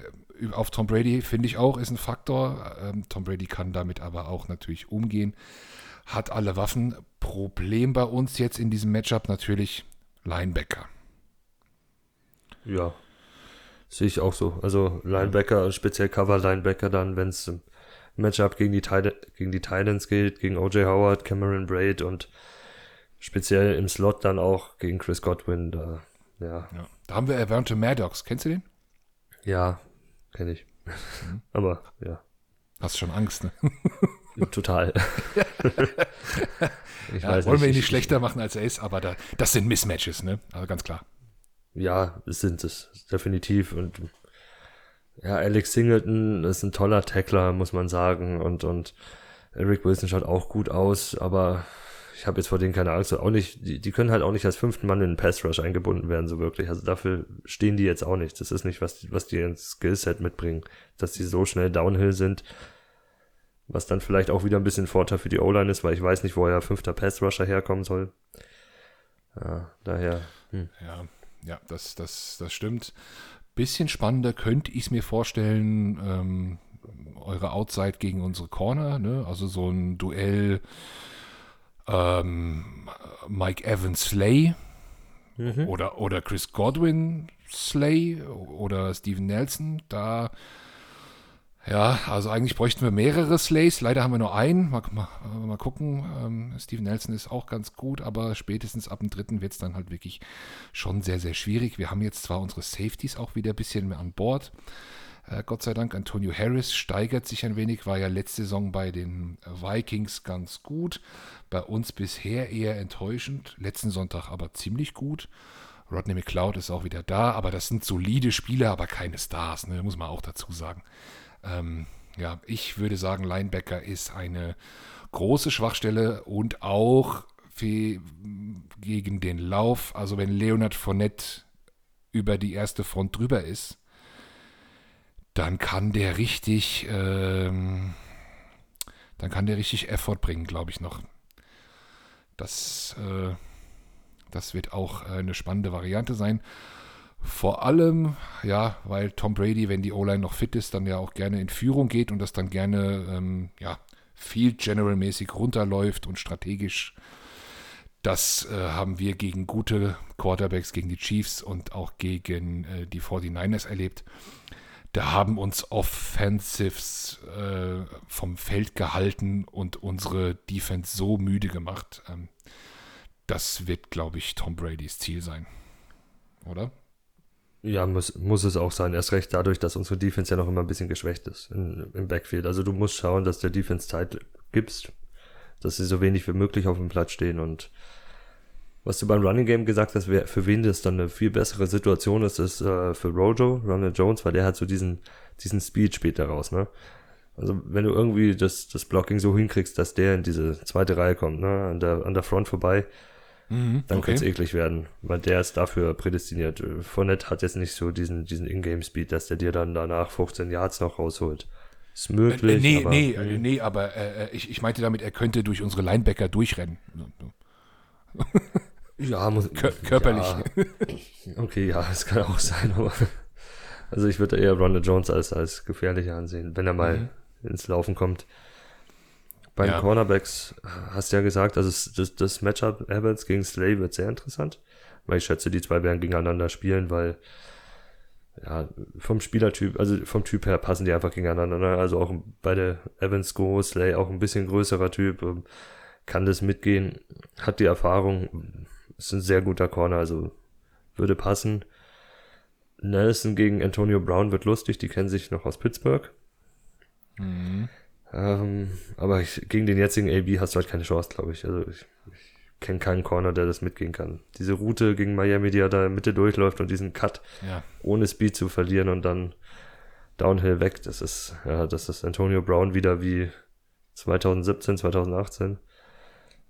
auf Tom Brady finde ich auch ist ein Faktor. Ähm, Tom Brady kann damit aber auch natürlich umgehen. Hat alle Waffen. Problem bei uns jetzt in diesem Matchup natürlich Linebacker. Ja, sehe ich auch so. Also Linebacker, speziell Cover-Linebacker dann, wenn es im Matchup gegen die, gegen die Titans geht, gegen O.J. Howard, Cameron Braid und speziell im Slot dann auch gegen Chris Godwin. Da, ja. ja. da haben wir erwähnte Maddox. Kennst du den? Ja, kenne ich. Mhm. Aber ja. Hast schon Angst, ne? Total. ich ja, wollen nicht, wir ihn nicht schlechter machen, als er ist, aber da, das sind Mismatches, ne? Also ganz klar. Ja, es sind es, definitiv. Und ja, Alex Singleton ist ein toller Tackler, muss man sagen. Und, und Eric Wilson schaut auch gut aus, aber ich habe jetzt vor denen keine Angst. Auch nicht, die, die können halt auch nicht als fünften Mann in den Pass Rush eingebunden werden, so wirklich. Also dafür stehen die jetzt auch nicht. Das ist nicht, was, was die ins Skillset mitbringen, dass die so schnell Downhill sind. Was dann vielleicht auch wieder ein bisschen Vorteil für die O-Line ist, weil ich weiß nicht, woher fünfter Pass Rusher herkommen soll. Ja, daher. Hm. Ja, ja, das, das, das stimmt. Bisschen spannender könnte ich es mir vorstellen, ähm, eure Outside gegen unsere Corner, ne? Also so ein Duell ähm, Mike Evans Slay mhm. oder, oder Chris Godwin Slay oder Steven Nelson. Da, ja, also eigentlich bräuchten wir mehrere Slays. Leider haben wir nur einen. Mal, mal, mal gucken. Ähm, Steven Nelson ist auch ganz gut, aber spätestens ab dem dritten wird es dann halt wirklich schon sehr, sehr schwierig. Wir haben jetzt zwar unsere Safeties auch wieder ein bisschen mehr an Bord. Äh, Gott sei Dank, Antonio Harris steigert sich ein wenig, war ja letzte Saison bei den Vikings ganz gut. Bei uns bisher eher enttäuschend. Letzten Sonntag aber ziemlich gut. Rodney McLeod ist auch wieder da, aber das sind solide Spieler, aber keine Stars, ne? muss man auch dazu sagen. Ähm, ja, ich würde sagen, Linebacker ist eine große Schwachstelle und auch gegen den Lauf. Also wenn Leonard Fournette über die erste Front drüber ist, dann kann der richtig, ähm, dann kann der richtig Effort bringen, glaube ich noch. Das, äh, das wird auch eine spannende Variante sein. Vor allem, ja, weil Tom Brady, wenn die O-Line noch fit ist, dann ja auch gerne in Führung geht und das dann gerne, ähm, ja, Field General-mäßig runterläuft und strategisch. Das äh, haben wir gegen gute Quarterbacks, gegen die Chiefs und auch gegen äh, die 49ers erlebt da haben uns Offensives äh, vom Feld gehalten und unsere Defense so müde gemacht. Ähm, das wird, glaube ich, Tom Bradys Ziel sein. Oder? Ja, muss, muss es auch sein. Erst recht dadurch, dass unsere Defense ja noch immer ein bisschen geschwächt ist in, im Backfield. Also du musst schauen, dass der Defense Zeit gibst, dass sie so wenig wie möglich auf dem Platz stehen und was du beim Running Game gesagt hast, wer, für wen das dann eine viel bessere Situation ist, ist äh, für Rojo, Ronald Jones, weil der hat so diesen, diesen Speed später raus, ne? Also wenn du irgendwie das, das Blocking so hinkriegst, dass der in diese zweite Reihe kommt, ne, an der, an der Front vorbei, mhm, dann okay. kann es eklig werden, weil der ist dafür prädestiniert. Fournette hat jetzt nicht so diesen, diesen Ingame-Speed, dass der dir dann danach 15 Yards noch rausholt. Ist möglich. Äh, nee, aber, nee, äh, nee, aber äh, ich, ich meinte damit, er könnte durch unsere Linebacker durchrennen. Ja, muss, Kör körperlich. Ja. Okay, ja, das kann auch sein, aber also ich würde eher Ronald Jones als, als gefährlicher ansehen, wenn er mal mhm. ins Laufen kommt. Bei den ja. Cornerbacks hast du ja gesagt, also das, das Matchup Evans gegen Slay wird sehr interessant, weil ich schätze, die zwei werden gegeneinander spielen, weil ja, vom Spielertyp, also vom Typ her passen die einfach gegeneinander. Ne? Also auch beide Evans Go, Slay auch ein bisschen größerer Typ, ähm, kann das mitgehen, hat die Erfahrung, ist ein sehr guter Corner, also würde passen. Nelson gegen Antonio Brown wird lustig, die kennen sich noch aus Pittsburgh. Mhm. Ähm, aber ich, gegen den jetzigen AB hast du halt keine Chance, glaube ich. Also ich, ich kenne keinen Corner, der das mitgehen kann. Diese Route gegen Miami, die er da in Mitte durchläuft und diesen Cut Ja. ohne Speed zu verlieren und dann Downhill weg, das ist, ja, das ist Antonio Brown wieder wie 2017, 2018.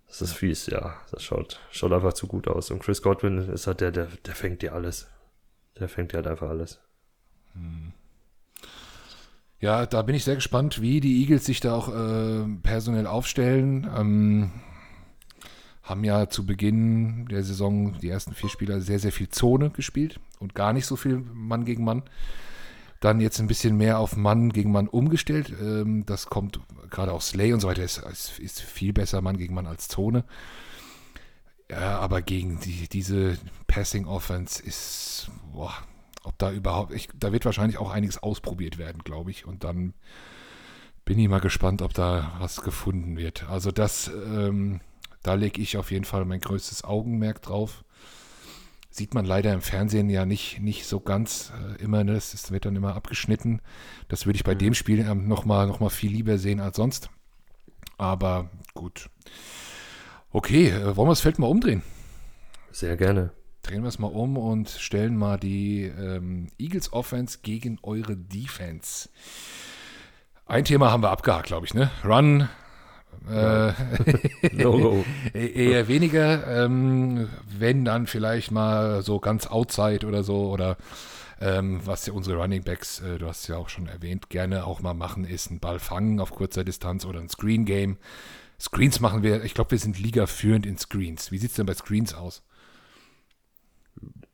Das ist fies, ja. Das schaut, schaut einfach zu gut aus. Und Chris Godwin ist halt der, der, der fängt dir alles. Der fängt dir halt einfach alles. Ja, da bin ich sehr gespannt, wie die Eagles sich da auch äh, personell aufstellen. Ähm, haben ja zu Beginn der Saison die ersten vier Spieler sehr, sehr viel Zone gespielt und gar nicht so viel Mann gegen Mann. Dann jetzt ein bisschen mehr auf Mann gegen Mann umgestellt. Ähm, das kommt gerade auch Slay und so weiter, ist, ist, ist viel besser Mann gegen Mann als Zone. Ja, aber gegen die, diese Passing Offense ist, boah, ob da überhaupt, ich, da wird wahrscheinlich auch einiges ausprobiert werden, glaube ich. Und dann bin ich mal gespannt, ob da was gefunden wird. Also das, ähm, da lege ich auf jeden Fall mein größtes Augenmerk drauf. Sieht man leider im Fernsehen ja nicht, nicht so ganz äh, immer, ne? das wird dann immer abgeschnitten. Das würde ich bei dem Spiel ähm, nochmal noch mal viel lieber sehen als sonst. Aber gut. Okay, äh, wollen wir das Feld mal umdrehen? Sehr gerne. Drehen wir es mal um und stellen mal die ähm, Eagles Offense gegen eure Defense. Ein Thema haben wir abgehakt, glaube ich, ne? Run. Äh, No-Go. eher weniger, ähm, wenn dann vielleicht mal so ganz outside oder so oder ähm, was ja unsere Running Backs, äh, du hast es ja auch schon erwähnt, gerne auch mal machen, ist einen Ball fangen auf kurzer Distanz oder ein Screen Game. Screens machen wir, ich glaube, wir sind Liga führend in Screens. Wie sieht es denn bei Screens aus?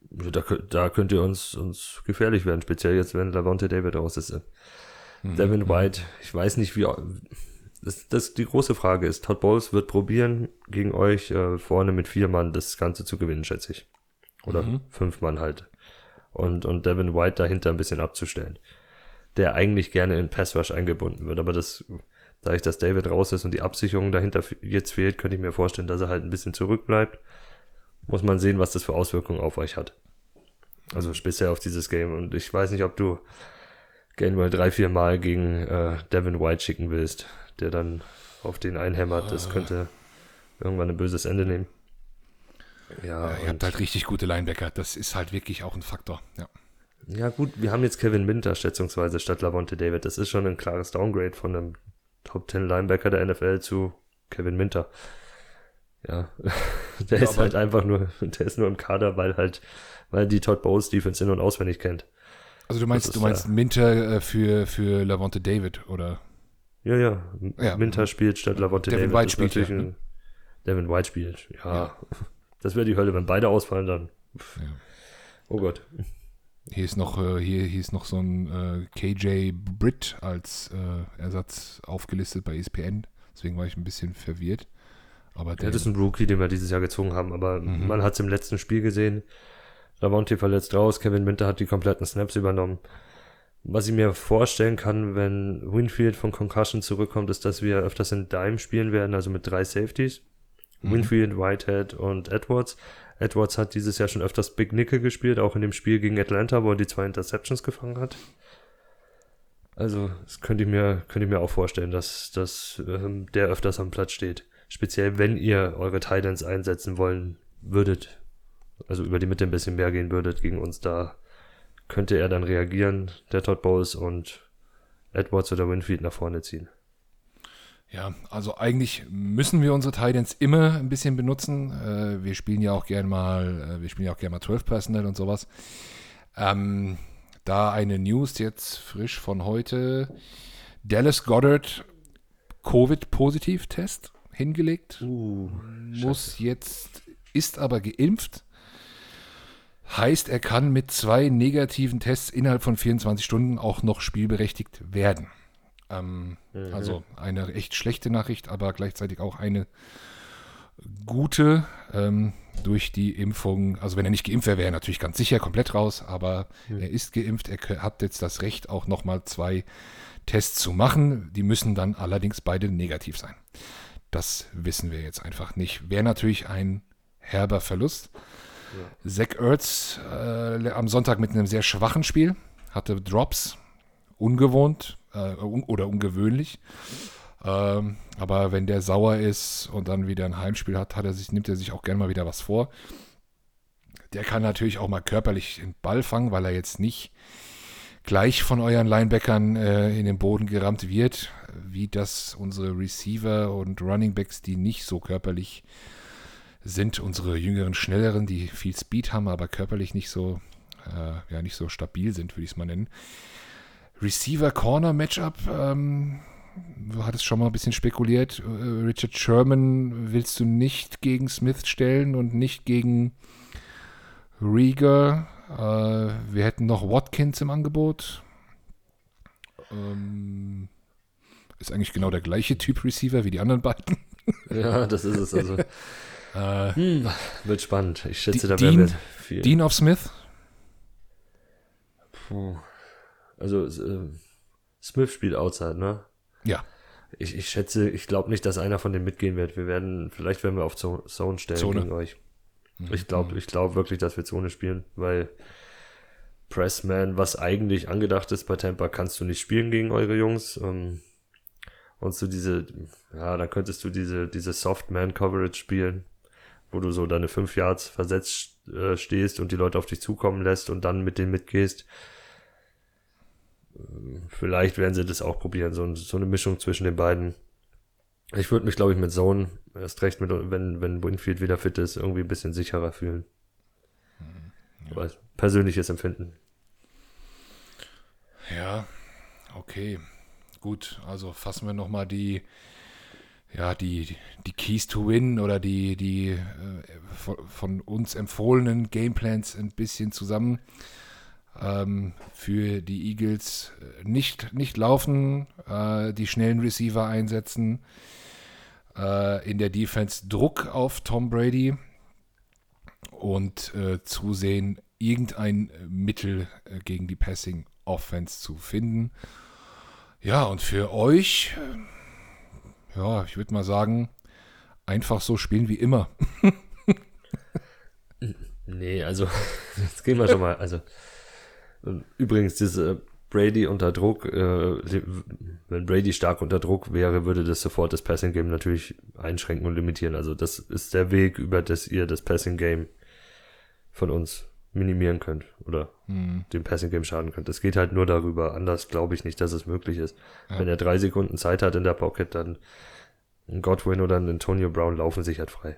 Da, da könnt ihr uns, uns gefährlich werden, speziell jetzt, wenn Lavonte David raus ist. Devin White, ich weiß nicht, wie. Das, das, die große Frage ist, Todd Bowles wird probieren, gegen euch äh, vorne mit vier Mann das Ganze zu gewinnen, schätze ich. Oder fünf Mann halt. Und, und Devin White dahinter ein bisschen abzustellen. Der eigentlich gerne in Pass Rush eingebunden wird, aber das, da ich, dass David raus ist und die Absicherung dahinter jetzt fehlt, könnte ich mir vorstellen, dass er halt ein bisschen zurückbleibt. Muss man sehen, was das für Auswirkungen auf euch hat. Also speziell auf dieses Game. Und ich weiß nicht, ob du Gainwell drei, vier Mal gegen äh, Devin White schicken willst, der dann auf den einhämmert. Das könnte irgendwann ein böses Ende nehmen. Ja, Ja, ihr habt halt richtig gute Linebacker. Das ist halt wirklich auch ein Faktor. Ja. ja gut, wir haben jetzt Kevin Minter schätzungsweise statt Lavonte David. Das ist schon ein klares Downgrade von einem Top 10 Linebacker der NFL zu Kevin Minter. Ja, der Ja, ist halt einfach nur, der ist nur im Kader, weil halt, weil die Todd Bowles Defense in- und auswendig kennt. Also du meinst, Das du ist, meinst ja- Minter äh, für, für Lavonte David oder? Ja, ja. Ja. Minter spielt statt Lavonte Devin David. White spielt ja, ein, Devin White spielt. Ja. Ja. Das wäre die Hölle, wenn beide ausfallen, dann. Ja. Oh Gott. Hier ist noch, äh, hier, hier ist noch so ein äh, KJ Britt als äh, Ersatz aufgelistet bei ESPN. Deswegen war ich ein bisschen verwirrt. Aber der, das ist ein Rookie, den wir dieses Jahr gezogen haben, aber Mhm. man hat es im letzten Spiel gesehen. Lavonte verletzt raus, Kevin Minter hat die kompletten Snaps übernommen. Was ich mir vorstellen kann, wenn Winfield von Concussion zurückkommt, ist, dass wir öfters in Dime spielen werden, also mit drei Safeties. Mhm. Winfield, Whitehead und Edwards. Edwards hat dieses Jahr schon öfters Big Nickel gespielt, auch in dem Spiel gegen Atlanta, wo er die zwei Interceptions gefangen hat. Also, das könnte ich mir, könnte ich mir auch vorstellen, dass, dass ähm, der öfters am Platz steht. Speziell, wenn ihr eure Titans einsetzen wollen würdet, also über die Mitte ein bisschen mehr gehen würdet gegen uns, da könnte er dann reagieren, der Todd Bowles und Edwards oder Winfield nach vorne ziehen. ja, also eigentlich müssen wir unsere Titans immer ein bisschen benutzen. Äh, wir spielen ja auch gern mal, äh, wir spielen ja auch gerne mal 12 Personnel und sowas. Ähm, da eine News jetzt frisch von heute. Dallas Goddard Covid-Positiv-Test hingelegt. muss jetzt, ist aber geimpft. Heißt, er kann mit zwei negativen Tests innerhalb von 24 Stunden auch noch spielberechtigt werden. Ähm, Also eine echt schlechte Nachricht, aber gleichzeitig auch eine gute ähm, durch die Impfung. Also wenn er nicht geimpft wäre, wäre er natürlich ganz sicher komplett raus, aber er ist geimpft. Er hat jetzt das Recht, auch nochmal zwei Tests zu machen. Die müssen dann allerdings beide negativ sein. Das wissen wir jetzt einfach nicht. Wäre natürlich ein herber Verlust. Zach Ertz äh, am Sonntag mit einem sehr schwachen Spiel, hatte Drops, ungewohnt äh, un oder ungewöhnlich. Ähm, aber wenn der sauer ist und dann wieder ein Heimspiel hat, hat er sich, nimmt er sich auch gerne mal wieder was vor. Der kann natürlich auch mal körperlich den Ball fangen, weil er jetzt nicht gleich von euren Linebackern äh, in den Boden gerammt wird, wie das unsere Receiver und Runningbacks, die nicht so körperlich sind, unsere jüngeren, schnelleren, die viel Speed haben, aber körperlich nicht so, äh, ja, nicht so stabil sind, würde ich es mal nennen. Receiver-Corner-Matchup, ähm, du hattest schon mal ein bisschen spekuliert. Äh, Richard Sherman willst du nicht gegen Smith stellen und nicht gegen Rieger. Äh, wir hätten noch Watkins im Angebot. Ähm, ist eigentlich genau der gleiche Typ Receiver wie die anderen beiden. ja, das ist es. Also äh, hm, wird spannend. Ich schätze, da werden wir viel. Dean of Smith? Puh. Also äh, Smith spielt Outside, ne? Ja. Ich, ich schätze, ich glaube nicht, dass einer von denen mitgehen wird. Wir werden, vielleicht werden wir auf Zone stellen Zone. gegen euch. Ich glaube ich glaube wirklich, dass wir Zone spielen, weil Pressman, was eigentlich angedacht ist bei Tampa, kannst du nicht spielen gegen eure Jungs. Ähm, und so diese, ja, dann könntest du diese, diese Soft-Man-Coverage spielen, wo du so deine fünf Yards versetzt äh, stehst und die Leute auf dich zukommen lässt und dann mit denen mitgehst. Ähm, vielleicht werden sie das auch probieren, so, so eine Mischung zwischen den beiden. Ich würde mich, glaube ich, mit Zone, erst recht mit, wenn, wenn Winfield wieder fit ist, irgendwie ein bisschen sicherer fühlen. Hm, ja. Aber persönliches Empfinden. Ja, okay. Gut, also fassen wir nochmal die, ja, die, die Keys to Win oder die, die äh, von uns empfohlenen Gameplans ein bisschen zusammen. Ähm, für die Eagles äh, nicht, nicht laufen, äh, die schnellen Receiver einsetzen, äh, in der Defense Druck auf Tom Brady und äh, zusehen, irgendein Mittel äh, gegen die Passing Offense zu finden. Ja, und für euch, ja, ich würde mal sagen, einfach so spielen wie immer. nee, also, jetzt gehen wir schon mal. Also, übrigens, diese Brady unter Druck, äh, wenn Brady stark unter Druck wäre, würde das sofort das Passing Game natürlich einschränken und limitieren. Also das ist der Weg, über das ihr das Passing Game von uns minimieren könnt oder hm. dem Passing Game schaden könnt. Es geht halt nur darüber. Anders glaube ich nicht, dass es möglich ist. Ja. Wenn er drei Sekunden Zeit hat in der Pocket, dann ein Godwin oder ein Antonio Brown laufen sich halt frei.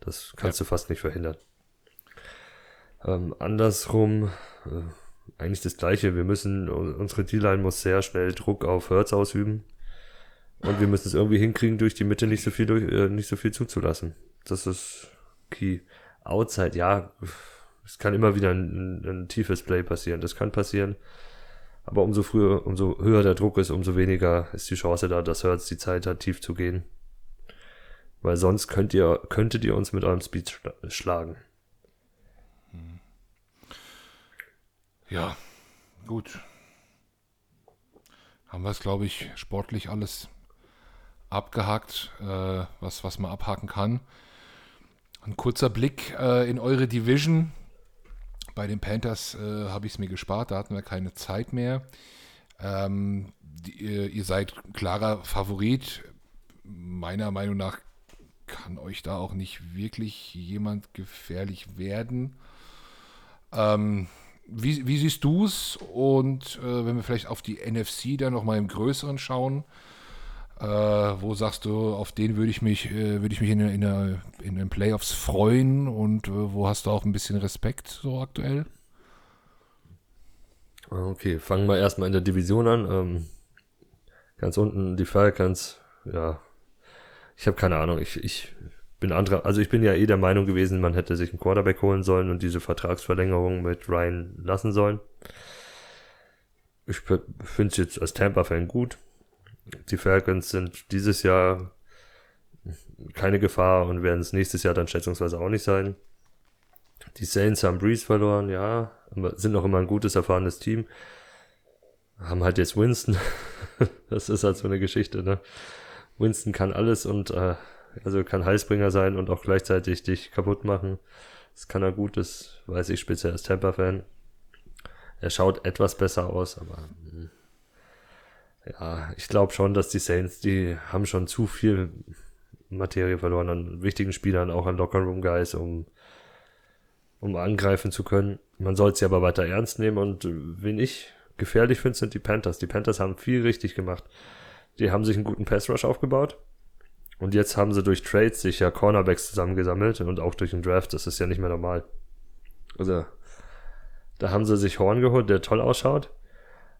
Das kannst ja. du fast nicht verhindern. Ähm, andersrum, äh, eigentlich das Gleiche. Wir müssen, unsere D-Line muss sehr schnell Druck auf Hertz ausüben. Und wir müssen es irgendwie hinkriegen, durch die Mitte nicht so viel, durch, äh, nicht so viel zuzulassen. Das ist key. Outside, ja, es kann immer wieder ein, ein, tiefes Play passieren. Das kann passieren. Aber umso früher, umso höher der Druck ist, umso weniger ist die Chance da, dass Hertz die Zeit hat, tief zu gehen. Weil sonst könnt ihr, könntet ihr uns mit eurem Speed schlagen. Ja, gut. Haben wir es, glaube ich, sportlich alles abgehakt, äh, was, was man abhaken kann. Ein kurzer Blick äh, in eure Division. Bei den Panthers äh, habe ich es mir gespart, da hatten wir keine Zeit mehr. Ähm, die, ihr seid klarer Favorit. Meiner Meinung nach kann euch da auch nicht wirklich jemand gefährlich werden. Ähm, wie, wie siehst du es? Und äh, wenn wir vielleicht auf die NFC dann nochmal im Größeren schauen, äh, wo sagst du, auf den würde ich mich, äh, würde ich mich in, in, der, in den Playoffs freuen und äh, wo hast du auch ein bisschen Respekt so aktuell? Okay, fangen wir erstmal in der Division an. Ähm, ganz unten die Falcons, ja. Ich habe keine Ahnung. Ich, ich bin anderer, also ich bin ja eh der Meinung gewesen, man hätte sich einen Quarterback holen sollen und diese Vertragsverlängerung mit Ryan lassen sollen. Ich finde es jetzt als Tampa-Fan gut. Die Falcons sind dieses Jahr keine Gefahr und werden es nächstes Jahr dann schätzungsweise auch nicht sein. Die Saints haben Breeze verloren, ja, sind noch immer ein gutes, erfahrenes Team. Haben halt jetzt Winston. das ist halt so eine Geschichte, ne? Winston kann alles und äh, also kann Heißbringer sein und auch gleichzeitig dich kaputt machen. Das kann er gut, das weiß ich speziell als Tampa-Fan. Er schaut etwas besser aus, aber hm. Ja, ich glaube schon, dass die Saints, die haben schon zu viel Materie verloren an wichtigen Spielern, auch an Locker-Room-Guys, um, um angreifen zu können. Man soll sie aber weiter ernst nehmen und wen ich gefährlich finde, sind die Panthers. Die Panthers haben viel richtig gemacht. Die haben sich einen guten Pass-Rush aufgebaut. Und jetzt haben sie durch Trades sich ja Cornerbacks zusammengesammelt und auch durch den Draft. Das ist ja nicht mehr normal. Also, da haben sie sich Horn geholt, der toll ausschaut.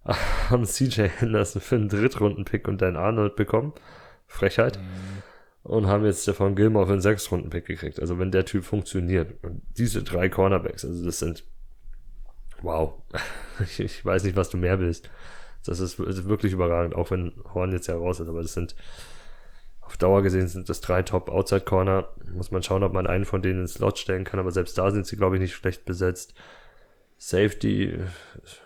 haben CJ Henderson für einen Drittrunden-Pick und Dan Arnold bekommen. Frechheit. Mhm. Und haben jetzt Stefan Gilmore für einen Sechstrunden-Pick gekriegt. Also wenn der Typ funktioniert. Und diese drei Cornerbacks, also das sind wow. Ich, ich weiß nicht, was du mehr willst. Das ist, ist, wirklich überragend, auch wenn Horn jetzt ja raus ist, aber das sind auf Dauer gesehen sind das drei Top Outside Corner. Muss man schauen, ob man einen von denen ins Slot stellen kann, aber selbst da sind sie, glaube ich, nicht schlecht besetzt. Safety,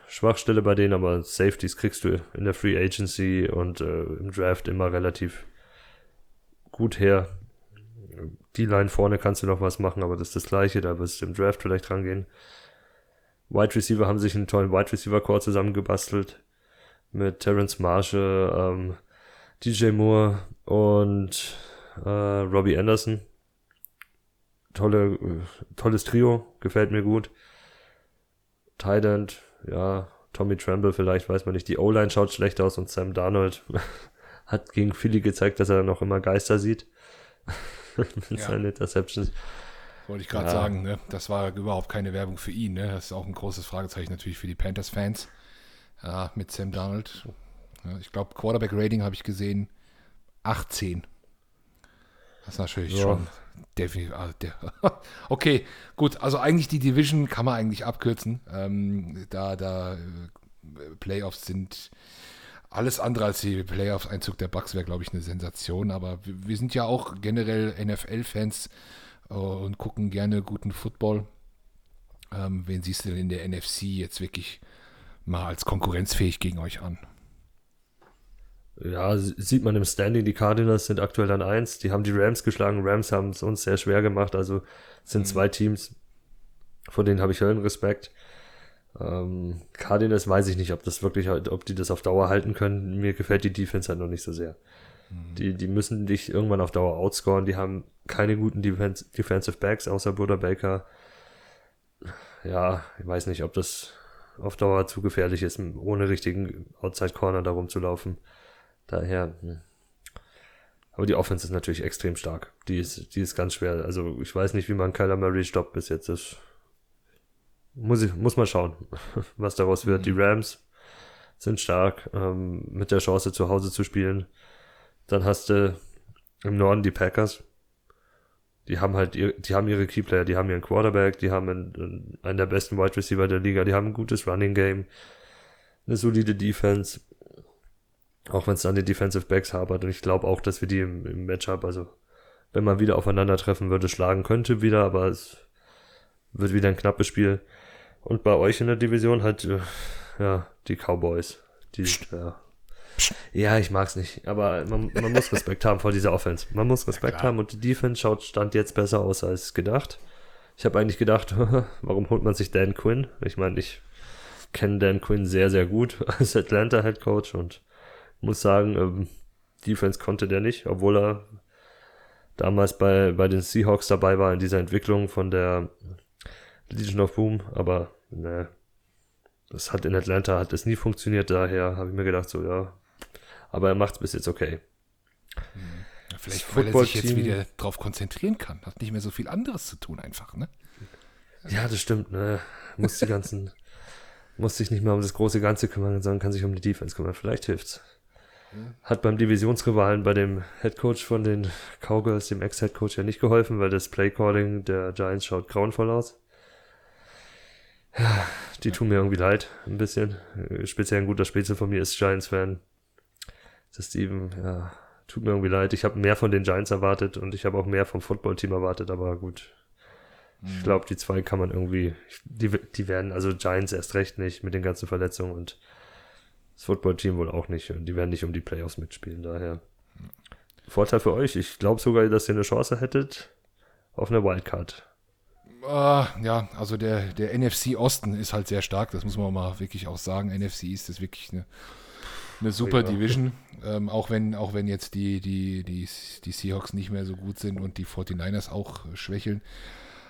Schwachstelle bei denen, aber Safeties kriegst du in der Free Agency und äh, im Draft immer relativ gut her. Die Line vorne kannst du noch was machen, aber das ist das gleiche, da wirst du im Draft vielleicht rangehen. Wide Receiver haben sich einen tollen Wide Receiver Core zusammengebastelt mit Terrence Marshall, ähm, DJ Moore und äh, Robbie Anderson. Tolle, äh, tolles Trio, gefällt mir gut. Tident, ja, Tommy Tremble vielleicht, weiß man nicht. Die O-Line schaut schlecht aus und Sam Darnold hat gegen Philly gezeigt, dass er noch immer Geister sieht. mit ja. seinen Interceptions. Wollte ich gerade ja. sagen, ne? das war überhaupt keine Werbung für ihn. Ne? Das ist auch ein großes Fragezeichen natürlich für die Panthers-Fans. Ja, mit Sam Donald. Ja, ich glaube, Quarterback-Rating habe ich gesehen 18. Das ist natürlich ja. schon definitiv. Also okay, gut. Also eigentlich die Division kann man eigentlich abkürzen. Ähm, da da äh, Playoffs sind alles andere als die Playoffs-Einzug der Bucks wäre, glaube ich, eine Sensation. Aber wir, wir sind ja auch generell NFL-Fans äh, und gucken gerne guten Football. Ähm, wen siehst du denn in der NFC jetzt wirklich mal als konkurrenzfähig gegen euch an? Ja, sieht man im Standing, die Cardinals sind aktuell an 1. Die haben die Rams geschlagen. Rams haben es uns sehr schwer gemacht. Also sind mhm. zwei Teams, vor denen habe ich Höllenrespekt. Ähm, Cardinals weiß ich nicht, ob das wirklich, ob die das auf Dauer halten können. Mir gefällt die Defense halt noch nicht so sehr. Die, die müssen dich irgendwann auf Dauer outscoren. Die haben keine guten Defense, Defensive Backs außer Buddha Baker. Ja, ich weiß nicht, ob das auf Dauer zu gefährlich ist, ohne richtigen Outside Corner darum zu laufen. Daher. Hm. Aber die Offense ist natürlich extrem stark. Die ist, die ist ganz schwer. Also ich weiß nicht, wie man Kyler Murray stoppt bis jetzt. Das muss, ich, muss man schauen, was daraus wird. Mhm. Die Rams sind stark, ähm, mit der Chance zu Hause zu spielen. Dann hast du im Norden die Packers. Die haben halt, die haben ihre Keyplayer, die haben ihren Quarterback, die haben einen, einen der besten Wide Receiver der Liga, die haben ein gutes Running Game, eine solide Defense. Auch wenn es an den Defensive Backs hapert. Und ich glaube auch, dass wir die im, im Matchup, also wenn man wieder aufeinandertreffen würde, schlagen könnte wieder, aber es wird wieder ein knappes Spiel. Und bei euch in der Division halt, äh, ja, die Cowboys. Die, ja, ja, ich mag's nicht, aber man, man muss Respekt haben vor dieser Offense. Man muss Respekt haben und die Defense schaut stand jetzt besser aus als gedacht. Ich habe eigentlich gedacht, warum holt man sich Dan Quinn? Ich meine, ich kenne Dan Quinn sehr, sehr gut als Atlanta Head Coach und muss sagen, ähm, Defense konnte der nicht, obwohl er damals bei, bei den Seahawks dabei war in dieser Entwicklung von der Legion of Boom, aber ne, das hat in Atlanta hat es nie funktioniert, daher habe ich mir gedacht, so ja, aber er macht es bis jetzt okay. Hm. vielleicht, weil er sich jetzt wieder drauf konzentrieren kann. Hat nicht mehr so viel anderes zu tun, einfach, ne? Ja, das stimmt, ne? Muss die ganzen, muss sich nicht mehr um das große Ganze kümmern, sondern kann sich um die Defense kümmern. Vielleicht hilft's. Hat beim Divisionsrivalen bei dem Headcoach von den Cowgirls, dem Ex-Headcoach, ja nicht geholfen, weil das Playcalling der Giants schaut grauenvoll aus. Ja, die tun mir irgendwie leid, ein bisschen. Speziell ein guter Spitze von mir ist Giants-Fan das Steven, ja, tut mir irgendwie leid. Ich habe mehr von den Giants erwartet und ich habe auch mehr vom Footballteam erwartet, aber gut. Mhm. Ich glaube, die zwei kann man irgendwie, die, die werden, also Giants erst recht nicht mit den ganzen Verletzungen und das Footballteam wohl auch nicht und die werden nicht um die Playoffs mitspielen, daher. Vorteil für euch, ich glaube sogar, dass ihr eine Chance hättet auf eine Wildcard. Uh, ja, also der, der NFC Osten ist halt sehr stark, das muss man mal wirklich auch sagen. NFC ist das wirklich eine eine super Division. Ähm, auch, wenn, auch wenn jetzt die, die, die, die Seahawks nicht mehr so gut sind und die 49ers auch schwächeln.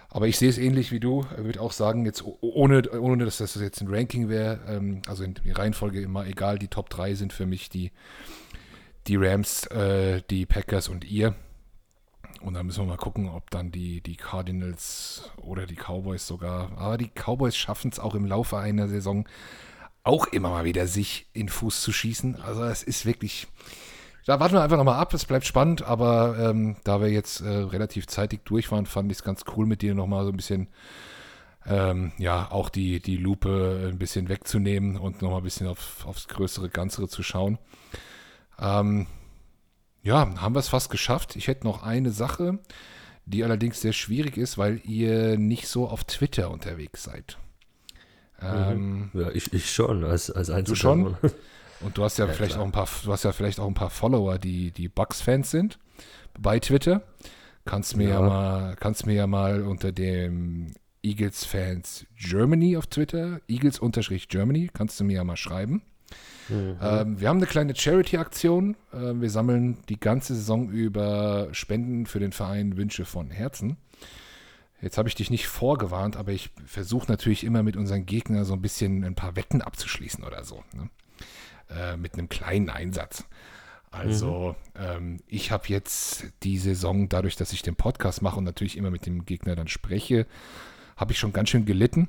Aber ich sehe es ähnlich wie du. Ich würde auch sagen, jetzt ohne, ohne dass das jetzt ein Ranking wäre, ähm, also in Reihenfolge immer egal, die Top 3 sind für mich die, die Rams, äh, die Packers und ihr. Und dann müssen wir mal gucken, ob dann die, die Cardinals oder die Cowboys sogar. Aber die Cowboys schaffen es auch im Laufe einer Saison auch immer mal wieder, sich in Fuß zu schießen. Also es ist wirklich. Da warten wir einfach nochmal ab, es bleibt spannend, aber ähm, da wir jetzt äh, relativ zeitig durch waren, fand ich es ganz cool, mit dir nochmal so ein bisschen, ähm, ja, auch die, die Lupe ein bisschen wegzunehmen und nochmal ein bisschen auf, aufs größere Ganze zu schauen. Ähm, ja, haben wir es fast geschafft. Ich hätte noch eine Sache, die allerdings sehr schwierig ist, weil ihr nicht so auf Twitter unterwegs seid. Mhm. Ähm, ja, ich, ich schon, als, als Du schon? Und du hast ja, ja vielleicht klar. auch ein paar, du hast ja vielleicht auch ein paar Follower, die, die Bucks-Fans sind bei Twitter. Kannst mir ja. ja mal, kannst mir ja mal unter dem Eagles Fans Germany auf Twitter, Eagles-Germany, kannst du mir ja mal schreiben. Mhm. Ähm, wir haben eine kleine Charity-Aktion. Ähm, wir sammeln die ganze Saison über Spenden für den Verein Wünsche von Herzen. Jetzt habe ich dich nicht vorgewarnt, aber ich versuche natürlich immer mit unseren Gegnern so ein bisschen ein paar Wetten abzuschließen oder so. Ne? Äh, mit einem kleinen Einsatz. Also, mhm. ähm, ich habe jetzt die Saison, dadurch, dass ich den Podcast mache und natürlich immer mit dem Gegner dann spreche, habe ich schon ganz schön gelitten.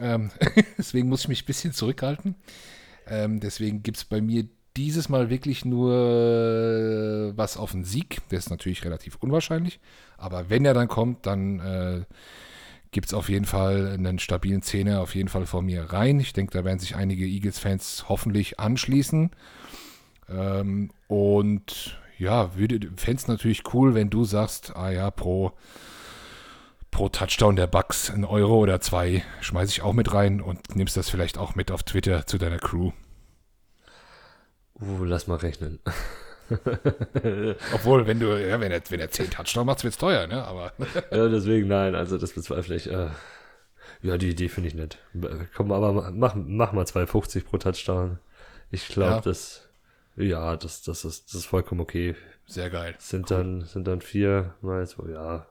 Ähm, deswegen muss ich mich ein bisschen zurückhalten. Ähm, deswegen gibt es bei mir dieses Mal wirklich nur äh, was auf den Sieg. Der ist natürlich relativ unwahrscheinlich. Aber wenn er dann kommt, dann äh, gibt es auf jeden Fall einen stabilen Zehner auf jeden Fall von mir rein. Ich denke, da werden sich einige Eagles-Fans hoffentlich anschließen. Ähm, und ja, fände es natürlich cool, wenn du sagst, ah ja, pro, pro Touchdown der Bucks ein Euro oder zwei schmeiße ich auch mit rein und nimmst das vielleicht auch mit auf Twitter zu deiner Crew. Uh, lass mal rechnen. Obwohl, wenn du, ja, wenn er, wenn er 10 Touchdown macht, wird es teuer, ne? Aber. ja, deswegen nein, also das bezweifle ich. Äh, ja, die Idee finde ich nett. Komm, aber mach, mach mal 2,50 pro Touchdown. Ich glaube, ja. das, ja, das, das, ist, das ist vollkommen okay. Sehr geil. Sind cool. dann, sind dann vier mal so, ja,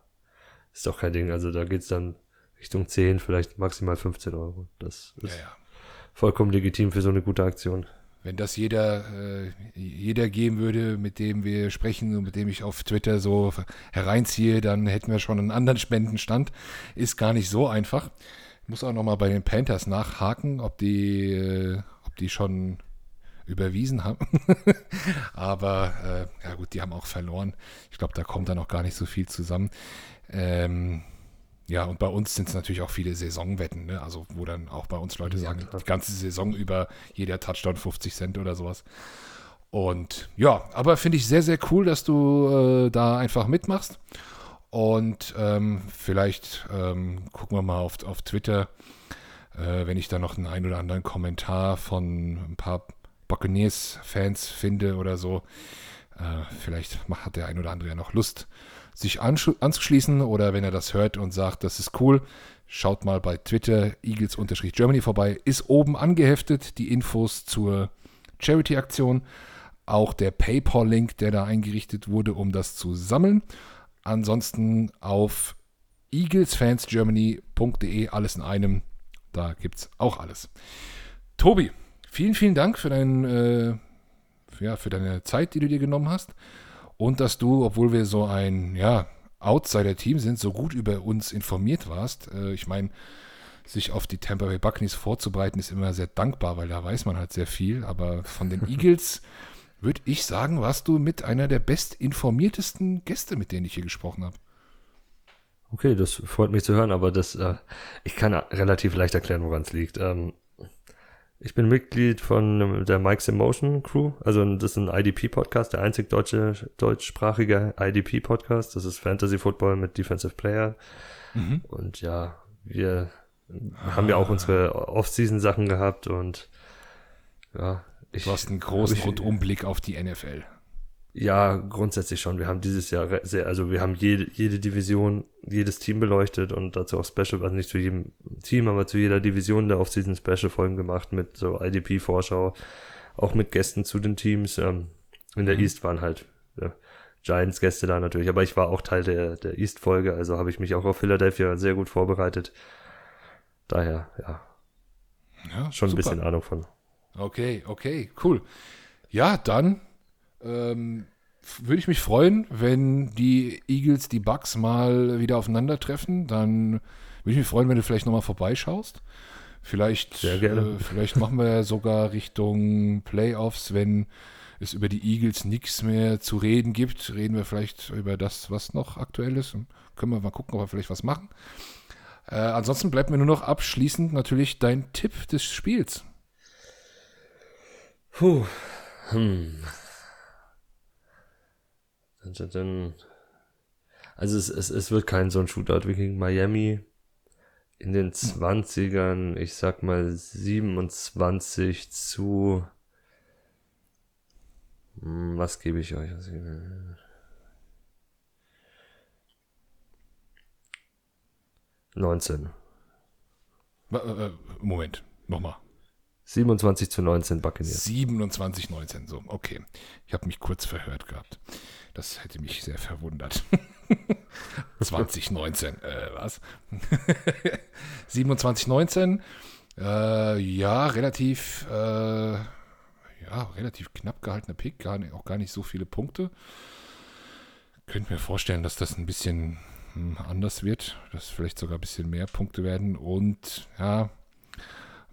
ist doch kein Ding. Also da geht es dann Richtung 10, vielleicht maximal 15 Euro. Das ist ja, ja. vollkommen legitim für so eine gute Aktion. Wenn das jeder, äh, jeder geben würde, mit dem wir sprechen und mit dem ich auf Twitter so hereinziehe, dann hätten wir schon einen anderen Spendenstand. Ist gar nicht so einfach. Ich muss auch nochmal bei den Panthers nachhaken, ob die, äh, ob die schon überwiesen haben. Aber äh, ja gut, die haben auch verloren. Ich glaube, da kommt dann auch gar nicht so viel zusammen. Ähm, ja, und bei uns sind es natürlich auch viele Saisonwetten, ne? also wo dann auch bei uns Leute sagen, ja, die ganze Saison über jeder Touchdown 50 Cent oder sowas. Und ja, aber finde ich sehr, sehr cool, dass du äh, da einfach mitmachst. Und ähm, vielleicht ähm, gucken wir mal auf, auf Twitter, äh, wenn ich da noch einen ein oder anderen Kommentar von ein paar Buccaneers-Fans finde oder so. Äh, vielleicht hat der ein oder andere ja noch Lust, sich anzuschließen oder wenn er das hört und sagt, das ist cool, schaut mal bei Twitter Eagles-Germany vorbei. Ist oben angeheftet die Infos zur Charity-Aktion. Auch der PayPal-Link, der da eingerichtet wurde, um das zu sammeln. Ansonsten auf eaglesfansgermany.de, alles in einem. Da gibt es auch alles. Tobi, vielen, vielen Dank für, dein, äh, ja, für deine Zeit, die du dir genommen hast und dass du, obwohl wir so ein ja, Outsider-Team sind, so gut über uns informiert warst. Äh, ich meine, sich auf die Tampa Bay Buccaneers vorzubereiten, ist immer sehr dankbar, weil da weiß man halt sehr viel. Aber von den Eagles würde ich sagen, warst du mit einer der bestinformiertesten Gäste, mit denen ich hier gesprochen habe. Okay, das freut mich zu hören, aber das, äh, ich kann relativ leicht erklären, woran es liegt. Ähm, ich bin Mitglied von der Mike's Emotion Crew. Also das ist ein IDP-Podcast, der einzig deutsche, deutschsprachige IDP-Podcast. Das ist Fantasy Football mit Defensive Player. Mhm. Und ja, wir ah. haben ja auch unsere Off-Season-Sachen gehabt und ja. Ich, du hast einen großen Rundumblick auf die NFL. Ja, grundsätzlich schon. Wir haben dieses Jahr sehr, also wir haben jede, jede Division, jedes Team beleuchtet und dazu auch Special, also nicht zu jedem Team, aber zu jeder Division der Off-Season Special Folgen gemacht mit so IDP-Vorschau, auch mit Gästen zu den Teams. Ähm, in der mhm. East waren halt ja, Giants-Gäste da natürlich, aber ich war auch Teil der, der East-Folge, also habe ich mich auch auf Philadelphia sehr gut vorbereitet. Daher, ja, ja schon super. ein bisschen Ahnung von. Okay, okay, cool. Ja, dann ähm, würde ich mich freuen, wenn die Eagles, die Bucks mal wieder aufeinandertreffen. Dann würde ich mich freuen, wenn du vielleicht nochmal vorbeischaust. Vielleicht. Äh, vielleicht machen wir sogar Richtung Playoffs, wenn es über die Eagles nichts mehr zu reden gibt. Reden wir vielleicht über das, was noch aktuell ist. Und können wir mal gucken, ob wir vielleicht was machen. Äh, ansonsten bleibt mir nur noch abschließend natürlich dein Tipp des Spiels. Puh. Hm. Dann, also es, es, es wird kein so ein Shootout wie gegen Miami. In den 20ern, ich sag mal 27 zu. Hm, was gebe ich euch? Neunzehn. Äh, äh, Moment, nochmal. 27 zu 19 Buccaneers. 27, 19, so, okay. Ich habe mich kurz verhört gehabt. Das hätte mich sehr verwundert. 2019, äh, was? 27, 19. Äh, ja, relativ, äh, ja, relativ knapp gehaltener Pick, gar auch gar nicht so viele Punkte. Könnte mir vorstellen, dass das ein bisschen hm, anders wird, dass vielleicht sogar ein bisschen mehr Punkte werden und ja,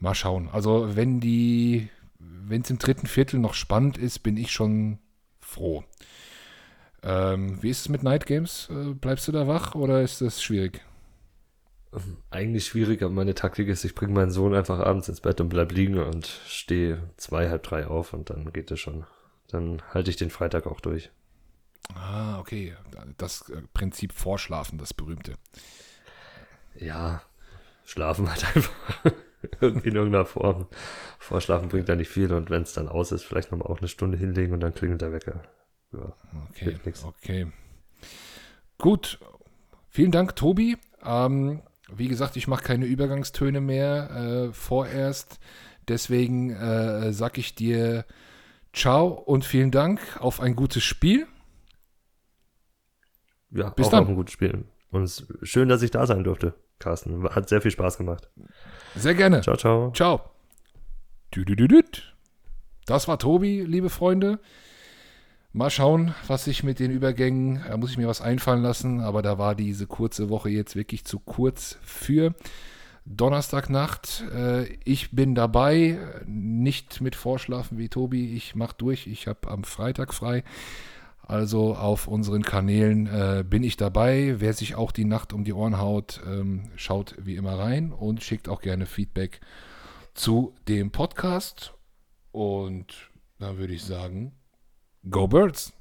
Mal schauen. Also wenn die, wenn es im dritten Viertel noch spannend ist, bin ich schon froh. Ähm, wie ist es mit Night Games? Äh, bleibst du da wach oder ist das schwierig? Eigentlich schwierig, aber meine Taktik ist, ich bringe meinen Sohn einfach abends ins Bett und bleib liegen und stehe zwei, halb drei auf und dann geht es schon. Dann halte ich den Freitag auch durch. Ah, okay. Das äh, Prinzip Vorschlafen, das berühmte. Ja, schlafen halt einfach. Irgendwie in irgendeiner Form. Vorschlafen bringt da nicht viel und wenn es dann aus ist, vielleicht nochmal auch eine Stunde hinlegen und dann klingelt der Wecker. Ja, okay, okay. Gut. Vielen Dank, Tobi. Ähm, wie gesagt, ich mache keine Übergangstöne mehr äh, vorerst. Deswegen äh, sage ich dir Ciao und vielen Dank auf ein gutes Spiel. Ja, Bis auch dann. auf ein gutes Spiel. Und schön, dass ich da sein durfte, Carsten. Hat sehr viel Spaß gemacht. Sehr gerne. Ciao, ciao. Ciao. Das war Tobi, liebe Freunde. Mal schauen, was ich mit den Übergängen, da muss ich mir was einfallen lassen, aber da war diese kurze Woche jetzt wirklich zu kurz für. Donnerstagnacht, äh, ich bin dabei, nicht mit Vorschlafen wie Tobi, ich mach durch, ich habe am Freitag frei. Also auf unseren Kanälen äh, bin ich dabei. Wer sich auch die Nacht um die Ohren haut, ähm, schaut wie immer rein und schickt auch gerne Feedback zu dem Podcast. Und dann würde ich sagen, Go Birds!